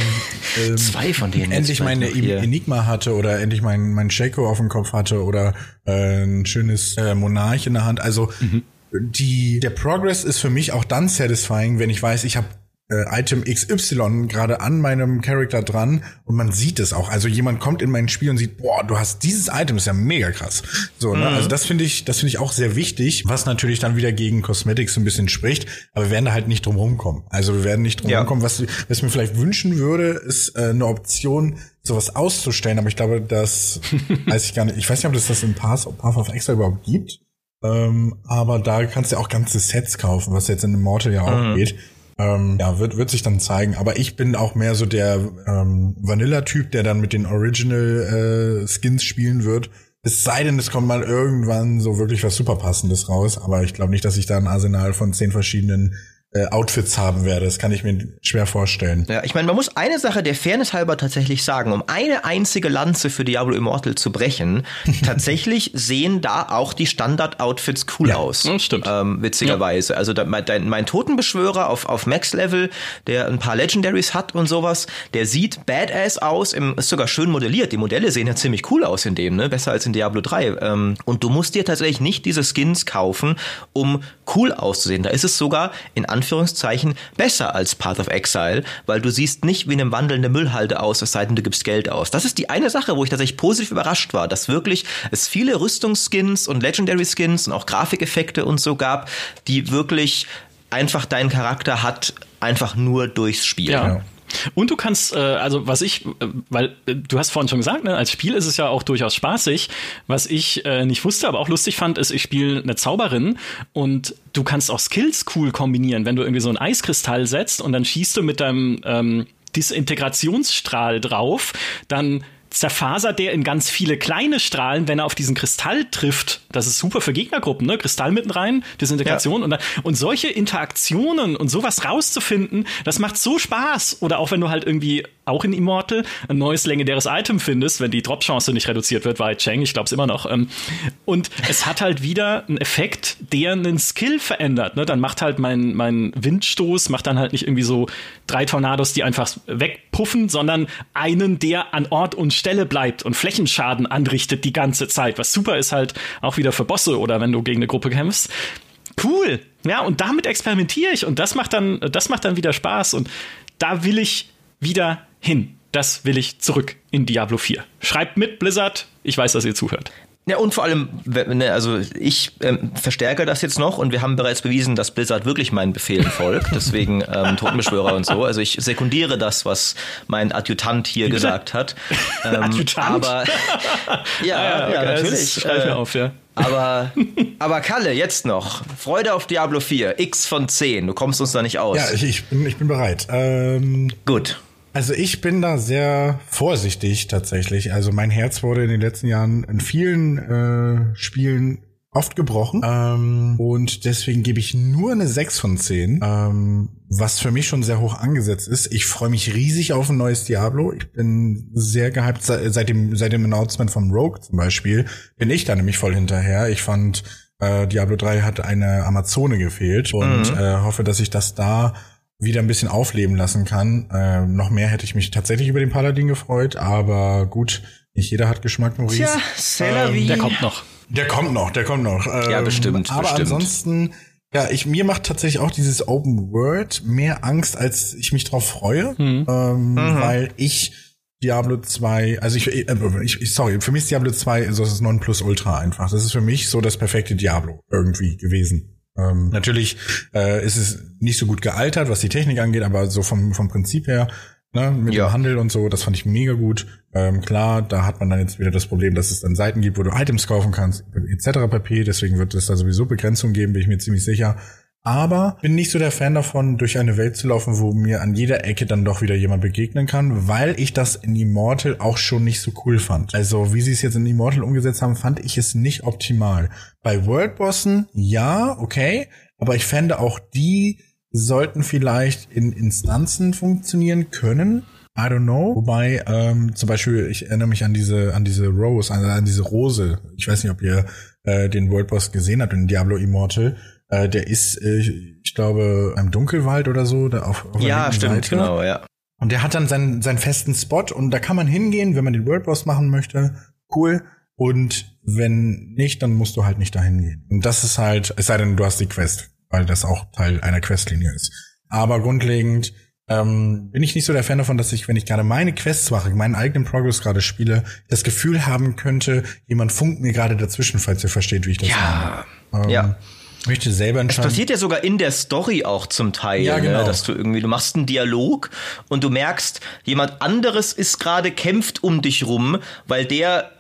ähm, zwei von denen endlich meine Enigma hatte oder endlich mein mein Shaco auf dem Kopf hatte oder äh, ein schönes äh, Monarch in der Hand. Also mhm. die der Progress ist für mich auch dann satisfying, wenn ich weiß, ich habe äh, Item XY gerade an meinem Charakter dran und man sieht es auch. Also jemand kommt in mein Spiel und sieht, boah, du hast dieses Item, ist ja mega krass. So, ne? Mhm. Also das finde ich, das finde ich auch sehr wichtig, was natürlich dann wieder gegen Cosmetics ein bisschen spricht, aber wir werden da halt nicht drum rumkommen. Also wir werden nicht drum ja. rumkommen. Was, was ich mir vielleicht wünschen würde, ist äh, eine Option, sowas auszustellen, aber ich glaube, das weiß ich gar nicht. Ich weiß nicht, ob das das in Path, Path of Exile überhaupt gibt. Ähm, aber da kannst du auch ganze Sets kaufen, was jetzt in Immortal ja auch mhm. geht. Ähm, ja, wird, wird sich dann zeigen. Aber ich bin auch mehr so der ähm, Vanilla-Typ, der dann mit den Original-Skins äh, spielen wird. Es sei denn, es kommt mal irgendwann so wirklich was super passendes raus. Aber ich glaube nicht, dass ich da ein Arsenal von zehn verschiedenen äh, Outfits haben werde. Das kann ich mir schwer vorstellen. Ja, ich meine, man muss eine Sache der Fairness halber tatsächlich sagen, um eine einzige Lanze für Diablo Immortal zu brechen, tatsächlich sehen da auch die Standard-Outfits cool ja, aus. Ja, stimmt. Ähm, witzigerweise. Ja. Also da, mein, mein Totenbeschwörer auf, auf Max-Level, der ein paar Legendaries hat und sowas, der sieht badass aus, im, ist sogar schön modelliert. Die Modelle sehen ja ziemlich cool aus in dem, ne? Besser als in Diablo 3. Ähm, und du musst dir tatsächlich nicht diese Skins kaufen, um cool auszusehen. Da ist es sogar in Anführungszeichen Anführungszeichen besser als Path of Exile, weil du siehst nicht wie eine wandelnde Müllhalde aus, es sei denn, du gibst Geld aus. Das ist die eine Sache, wo ich tatsächlich positiv überrascht war, dass wirklich es viele Rüstungsskins und Legendary Skins und auch Grafikeffekte und so gab, die wirklich einfach deinen Charakter hat, einfach nur durchs Spiel. Ja. Und du kannst, äh, also was ich, äh, weil äh, du hast vorhin schon gesagt, ne, als Spiel ist es ja auch durchaus spaßig. Was ich äh, nicht wusste, aber auch lustig fand, ist, ich spiele eine Zauberin und du kannst auch Skills cool kombinieren, wenn du irgendwie so einen Eiskristall setzt und dann schießt du mit deinem ähm, Disintegrationsstrahl drauf, dann zerfasert der in ganz viele kleine Strahlen, wenn er auf diesen Kristall trifft. Das ist super für Gegnergruppen, ne? Kristall mitten rein, Desintegration ja. und, dann, und solche Interaktionen und sowas rauszufinden, das macht so Spaß. Oder auch wenn du halt irgendwie auch in Immortal ein neues legendäres Item findest, wenn die Drop-Chance nicht reduziert wird, war Cheng, ich glaube es immer noch. Ähm, und es hat halt wieder einen Effekt, der einen Skill verändert. Ne? Dann macht halt mein, mein Windstoß, macht dann halt nicht irgendwie so drei Tornados, die einfach wegpuffen, sondern einen, der an Ort und Stelle bleibt und Flächenschaden anrichtet die ganze Zeit. Was super ist halt auch wieder für Bosse oder wenn du gegen eine Gruppe kämpfst. Cool. Ja, und damit experimentiere ich und das macht dann, das macht dann wieder Spaß und da will ich wieder hin. Das will ich zurück in Diablo 4. Schreibt mit, Blizzard. Ich weiß, dass ihr zuhört. Ja, und vor allem, ne, also ich ähm, verstärke das jetzt noch und wir haben bereits bewiesen, dass Blizzard wirklich meinen Befehlen folgt, deswegen ähm, Totenbeschwörer und so. Also ich sekundiere das, was mein Adjutant hier gesagt hat. Ähm, Adjutant? Aber ja, ah, ja, ja natürlich. Schreibe ich mir äh, auf, ja. Aber, aber Kalle, jetzt noch. Freude auf Diablo 4. X von 10. Du kommst uns da nicht aus. Ja, ich, ich, bin, ich bin bereit. Ähm, Gut. Also ich bin da sehr vorsichtig tatsächlich. Also mein Herz wurde in den letzten Jahren in vielen äh, Spielen oft gebrochen. Ähm, und deswegen gebe ich nur eine 6 von 10, ähm, was für mich schon sehr hoch angesetzt ist. Ich freue mich riesig auf ein neues Diablo. Ich bin sehr gehypt seit dem, seit dem Announcement vom Rogue zum Beispiel. Bin ich da nämlich voll hinterher. Ich fand, äh, Diablo 3 hat eine Amazone gefehlt und mhm. äh, hoffe, dass ich das da wieder ein bisschen aufleben lassen kann. Äh, noch mehr hätte ich mich tatsächlich über den Paladin gefreut, aber gut, nicht jeder hat Geschmack, Maurice. Tja, Celery. Ähm, der kommt noch. Der kommt noch, der kommt noch. Ähm, ja, bestimmt. Aber bestimmt. ansonsten, ja, ich mir macht tatsächlich auch dieses Open World mehr Angst, als ich mich drauf freue, mhm. Ähm, mhm. weil ich Diablo 2, also ich, äh, ich, sorry, für mich ist Diablo 2 so das 9 Plus Ultra einfach. Das ist für mich so das perfekte Diablo irgendwie gewesen. Ähm, natürlich äh, ist es nicht so gut gealtert, was die Technik angeht, aber so vom, vom Prinzip her, ne, mit ja. dem Handel und so, das fand ich mega gut. Ähm, klar, da hat man dann jetzt wieder das Problem, dass es dann Seiten gibt, wo du Items kaufen kannst, etc. pp. Deswegen wird es da sowieso Begrenzungen geben, bin ich mir ziemlich sicher. Aber bin nicht so der Fan davon, durch eine Welt zu laufen, wo mir an jeder Ecke dann doch wieder jemand begegnen kann, weil ich das in Immortal auch schon nicht so cool fand. Also wie sie es jetzt in Immortal umgesetzt haben, fand ich es nicht optimal. Bei Worldbossen, ja, okay, aber ich fände auch die sollten vielleicht in Instanzen funktionieren können. I don't know. Wobei, ähm, zum Beispiel, ich erinnere mich an diese, an diese Rose, an, an diese Rose. Ich weiß nicht, ob ihr äh, den World Boss gesehen habt in Diablo Immortal. Äh, der ist, äh, ich glaube, im Dunkelwald oder so. Da auf, auf ja, stimmt, Seite. genau, ja. Und der hat dann seinen, seinen festen Spot und da kann man hingehen, wenn man den World Boss machen möchte. Cool. Und wenn nicht, dann musst du halt nicht dahin gehen. Und das ist halt, es sei denn, du hast die Quest, weil das auch Teil einer Questlinie ist. Aber grundlegend ähm, bin ich nicht so der Fan davon, dass ich, wenn ich gerade meine Quests mache, meinen eigenen Progress gerade spiele, das Gefühl haben könnte, jemand funkt mir gerade dazwischen, falls ihr versteht, wie ich das ja. meine. Ähm, ja möchte selber entscheiden. Es passiert ja sogar in der Story auch zum Teil, ja, ne? genau. ne? dass du irgendwie, du machst einen Dialog und du merkst, jemand anderes ist gerade kämpft um dich rum, weil der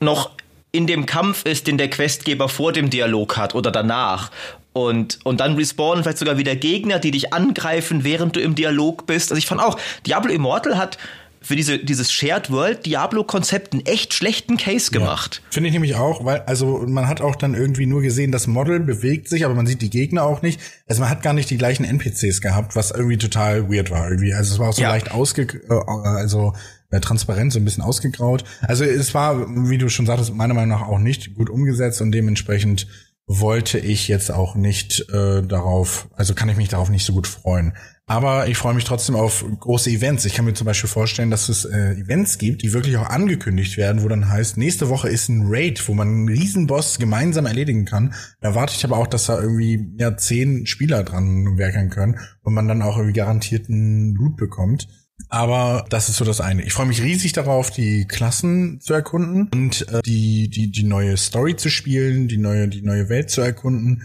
noch in dem Kampf ist, den der Questgeber vor dem Dialog hat oder danach. Und, und dann respawnen vielleicht sogar wieder Gegner, die dich angreifen, während du im Dialog bist. Also ich fand auch, Diablo Immortal hat für diese, dieses Shared World Diablo-Konzept einen echt schlechten Case gemacht. Ja, Finde ich nämlich auch, weil, also man hat auch dann irgendwie nur gesehen, das Model bewegt sich, aber man sieht die Gegner auch nicht. Also man hat gar nicht die gleichen NPCs gehabt, was irgendwie total weird war. Irgendwie. Also es war auch so ja. leicht ausge, äh, also äh, transparent, so ein bisschen ausgegraut. Also es war, wie du schon sagtest, meiner Meinung nach auch nicht gut umgesetzt und dementsprechend wollte ich jetzt auch nicht äh, darauf, also kann ich mich darauf nicht so gut freuen. Aber ich freue mich trotzdem auf große Events. Ich kann mir zum Beispiel vorstellen, dass es äh, Events gibt, die wirklich auch angekündigt werden, wo dann heißt, nächste Woche ist ein Raid, wo man einen Riesenboss gemeinsam erledigen kann. Da erwarte ich aber auch, dass da irgendwie ja zehn Spieler dran werken können und man dann auch irgendwie garantierten Loot bekommt. Aber das ist so das eine. Ich freue mich riesig darauf, die Klassen zu erkunden und äh, die, die, die neue Story zu spielen, die neue, die neue Welt zu erkunden.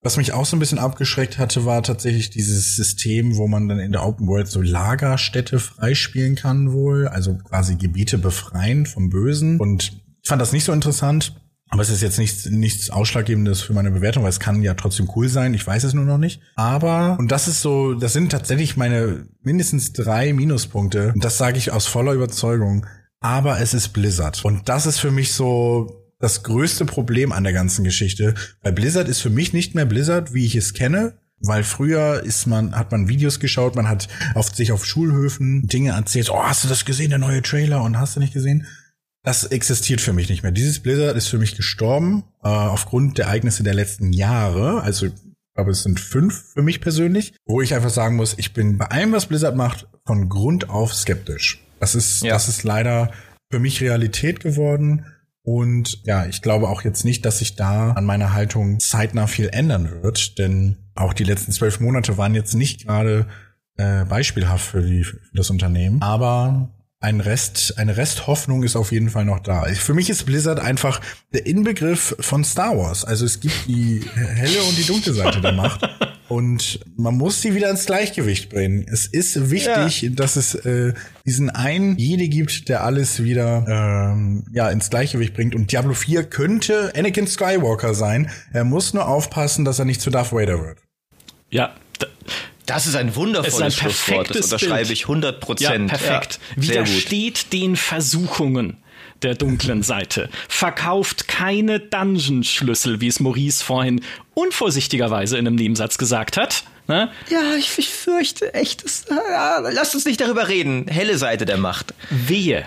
Was mich auch so ein bisschen abgeschreckt hatte, war tatsächlich dieses System, wo man dann in der Open World so Lagerstädte freispielen kann wohl, also quasi Gebiete befreien vom Bösen. Und ich fand das nicht so interessant. Aber es ist jetzt nichts, nichts Ausschlaggebendes für meine Bewertung, weil es kann ja trotzdem cool sein. Ich weiß es nur noch nicht. Aber, und das ist so, das sind tatsächlich meine mindestens drei Minuspunkte. Und das sage ich aus voller Überzeugung. Aber es ist Blizzard. Und das ist für mich so das größte Problem an der ganzen Geschichte. Weil Blizzard ist für mich nicht mehr Blizzard, wie ich es kenne. Weil früher ist man, hat man Videos geschaut, man hat auf sich auf Schulhöfen Dinge erzählt. Oh, hast du das gesehen, der neue Trailer? Und hast du nicht gesehen? Das existiert für mich nicht mehr. Dieses Blizzard ist für mich gestorben äh, aufgrund der Ereignisse der letzten Jahre. Also ich glaube, es sind fünf für mich persönlich, wo ich einfach sagen muss, ich bin bei allem, was Blizzard macht, von Grund auf skeptisch. Das ist, ja. das ist leider für mich Realität geworden. Und ja, ich glaube auch jetzt nicht, dass sich da an meiner Haltung zeitnah viel ändern wird, denn auch die letzten zwölf Monate waren jetzt nicht gerade äh, beispielhaft für, die, für das Unternehmen. Aber ein Rest, eine Resthoffnung ist auf jeden Fall noch da. Für mich ist Blizzard einfach der Inbegriff von Star Wars. Also es gibt die helle und die dunkle Seite der Macht. Und man muss sie wieder ins Gleichgewicht bringen. Es ist wichtig, ja. dass es äh, diesen einen Jedi gibt, der alles wieder ähm, ja ins Gleichgewicht bringt. Und Diablo 4 könnte Anakin Skywalker sein. Er muss nur aufpassen, dass er nicht zu Darth Vader wird. Ja, das ist ein wundervolles ist ein Schlusswort. Das unterschreibe ich 100 Prozent. Ja, perfekt. Ja, Widersteht den Versuchungen der dunklen Seite. Verkauft keine Dungeon-Schlüssel, wie es Maurice vorhin unvorsichtigerweise in einem Nebensatz gesagt hat. Ne? Ja, ich, ich fürchte echt. Das, ja, lasst uns nicht darüber reden. Helle Seite der Macht. Wehe.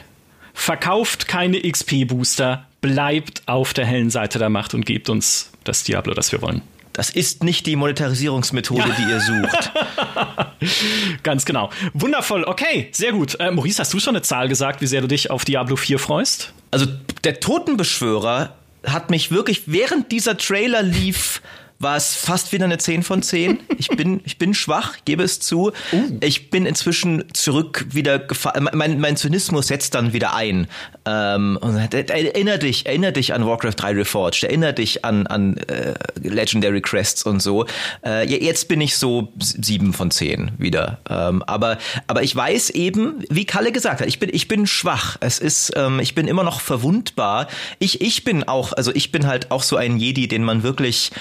Verkauft keine XP-Booster, bleibt auf der hellen Seite der Macht und gebt uns das Diablo, das wir wollen. Das ist nicht die Monetarisierungsmethode, ja. die ihr sucht. Ganz genau. Wundervoll. Okay, sehr gut. Äh, Maurice, hast du schon eine Zahl gesagt, wie sehr du dich auf Diablo 4 freust? Also, der Totenbeschwörer hat mich wirklich, während dieser Trailer lief, war es fast wieder eine 10 von 10. Ich bin, ich bin schwach, gebe es zu. Uh. Ich bin inzwischen zurück wieder gefallen. Mein, mein Zynismus setzt dann wieder ein. Ähm, und erinner dich, erinner dich an Warcraft 3 Reforged, erinner dich an, an äh, Legendary Crests und so. Äh, jetzt bin ich so 7 von 10 wieder. Ähm, aber, aber ich weiß eben, wie Kalle gesagt hat, ich bin, ich bin schwach. Es ist, ähm, ich bin immer noch verwundbar. Ich, ich bin auch, also ich bin halt auch so ein Jedi, den man wirklich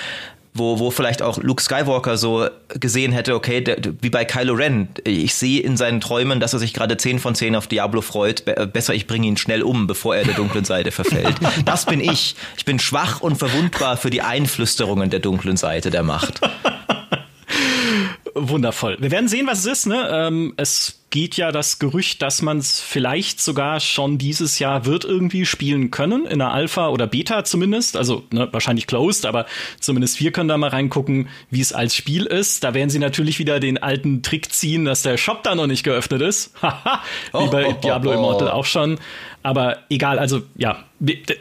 wo, wo vielleicht auch Luke Skywalker so gesehen hätte, okay, der, wie bei Kylo Ren, ich sehe in seinen Träumen, dass er sich gerade 10 von 10 auf Diablo freut, besser ich bringe ihn schnell um, bevor er der dunklen Seite verfällt. Das bin ich. Ich bin schwach und verwundbar für die Einflüsterungen der dunklen Seite der Macht. Wundervoll. Wir werden sehen, was es ist. Ne? Ähm, es geht ja das Gerücht, dass man es vielleicht sogar schon dieses Jahr wird irgendwie spielen können, in der Alpha oder Beta zumindest. Also ne, wahrscheinlich closed, aber zumindest wir können da mal reingucken, wie es als Spiel ist. Da werden sie natürlich wieder den alten Trick ziehen, dass der Shop da noch nicht geöffnet ist. wie bei oh, oh, Diablo oh, Immortal auch schon. Aber egal, also ja,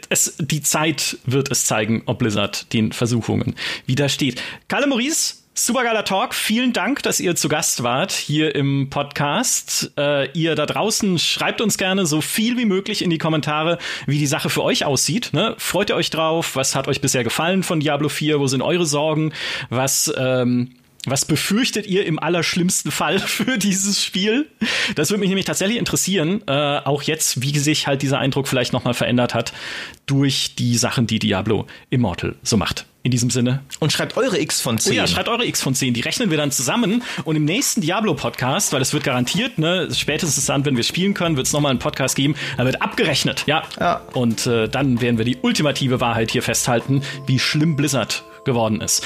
es, die Zeit wird es zeigen, ob Blizzard den Versuchungen widersteht. Kalle Maurice, Supergeiler Talk. Vielen Dank, dass ihr zu Gast wart hier im Podcast. Äh, ihr da draußen schreibt uns gerne so viel wie möglich in die Kommentare, wie die Sache für euch aussieht. Ne? Freut ihr euch drauf? Was hat euch bisher gefallen von Diablo 4? Wo sind eure Sorgen? Was ähm, was befürchtet ihr im allerschlimmsten Fall für dieses Spiel? Das würde mich nämlich tatsächlich interessieren, äh, auch jetzt, wie sich halt dieser Eindruck vielleicht nochmal verändert hat durch die Sachen, die Diablo Immortal so macht. In diesem Sinne. Und schreibt eure X von 10. Oh ja, schreibt eure X von 10. Die rechnen wir dann zusammen. Und im nächsten Diablo-Podcast, weil es wird garantiert, ne, spätestens dann, wenn wir spielen können, wird es nochmal einen Podcast geben. Da wird abgerechnet. Ja. ja. Und äh, dann werden wir die ultimative Wahrheit hier festhalten, wie schlimm Blizzard geworden ist.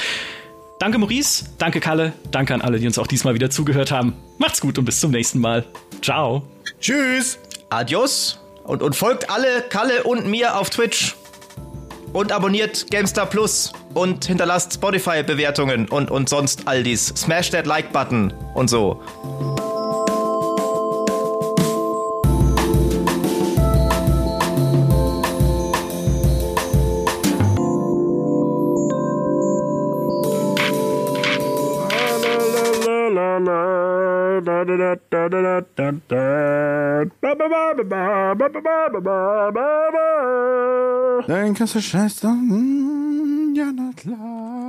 Danke, Maurice. Danke, Kalle. Danke an alle, die uns auch diesmal wieder zugehört haben. Macht's gut und bis zum nächsten Mal. Ciao. Tschüss. Adios. Und, und folgt alle Kalle und mir auf Twitch. Und abonniert GameStar Plus. Und hinterlasst Spotify-Bewertungen und, und sonst all dies. Smash that Like-Button und so. Dein Kasse Scheiß, ja, na klar.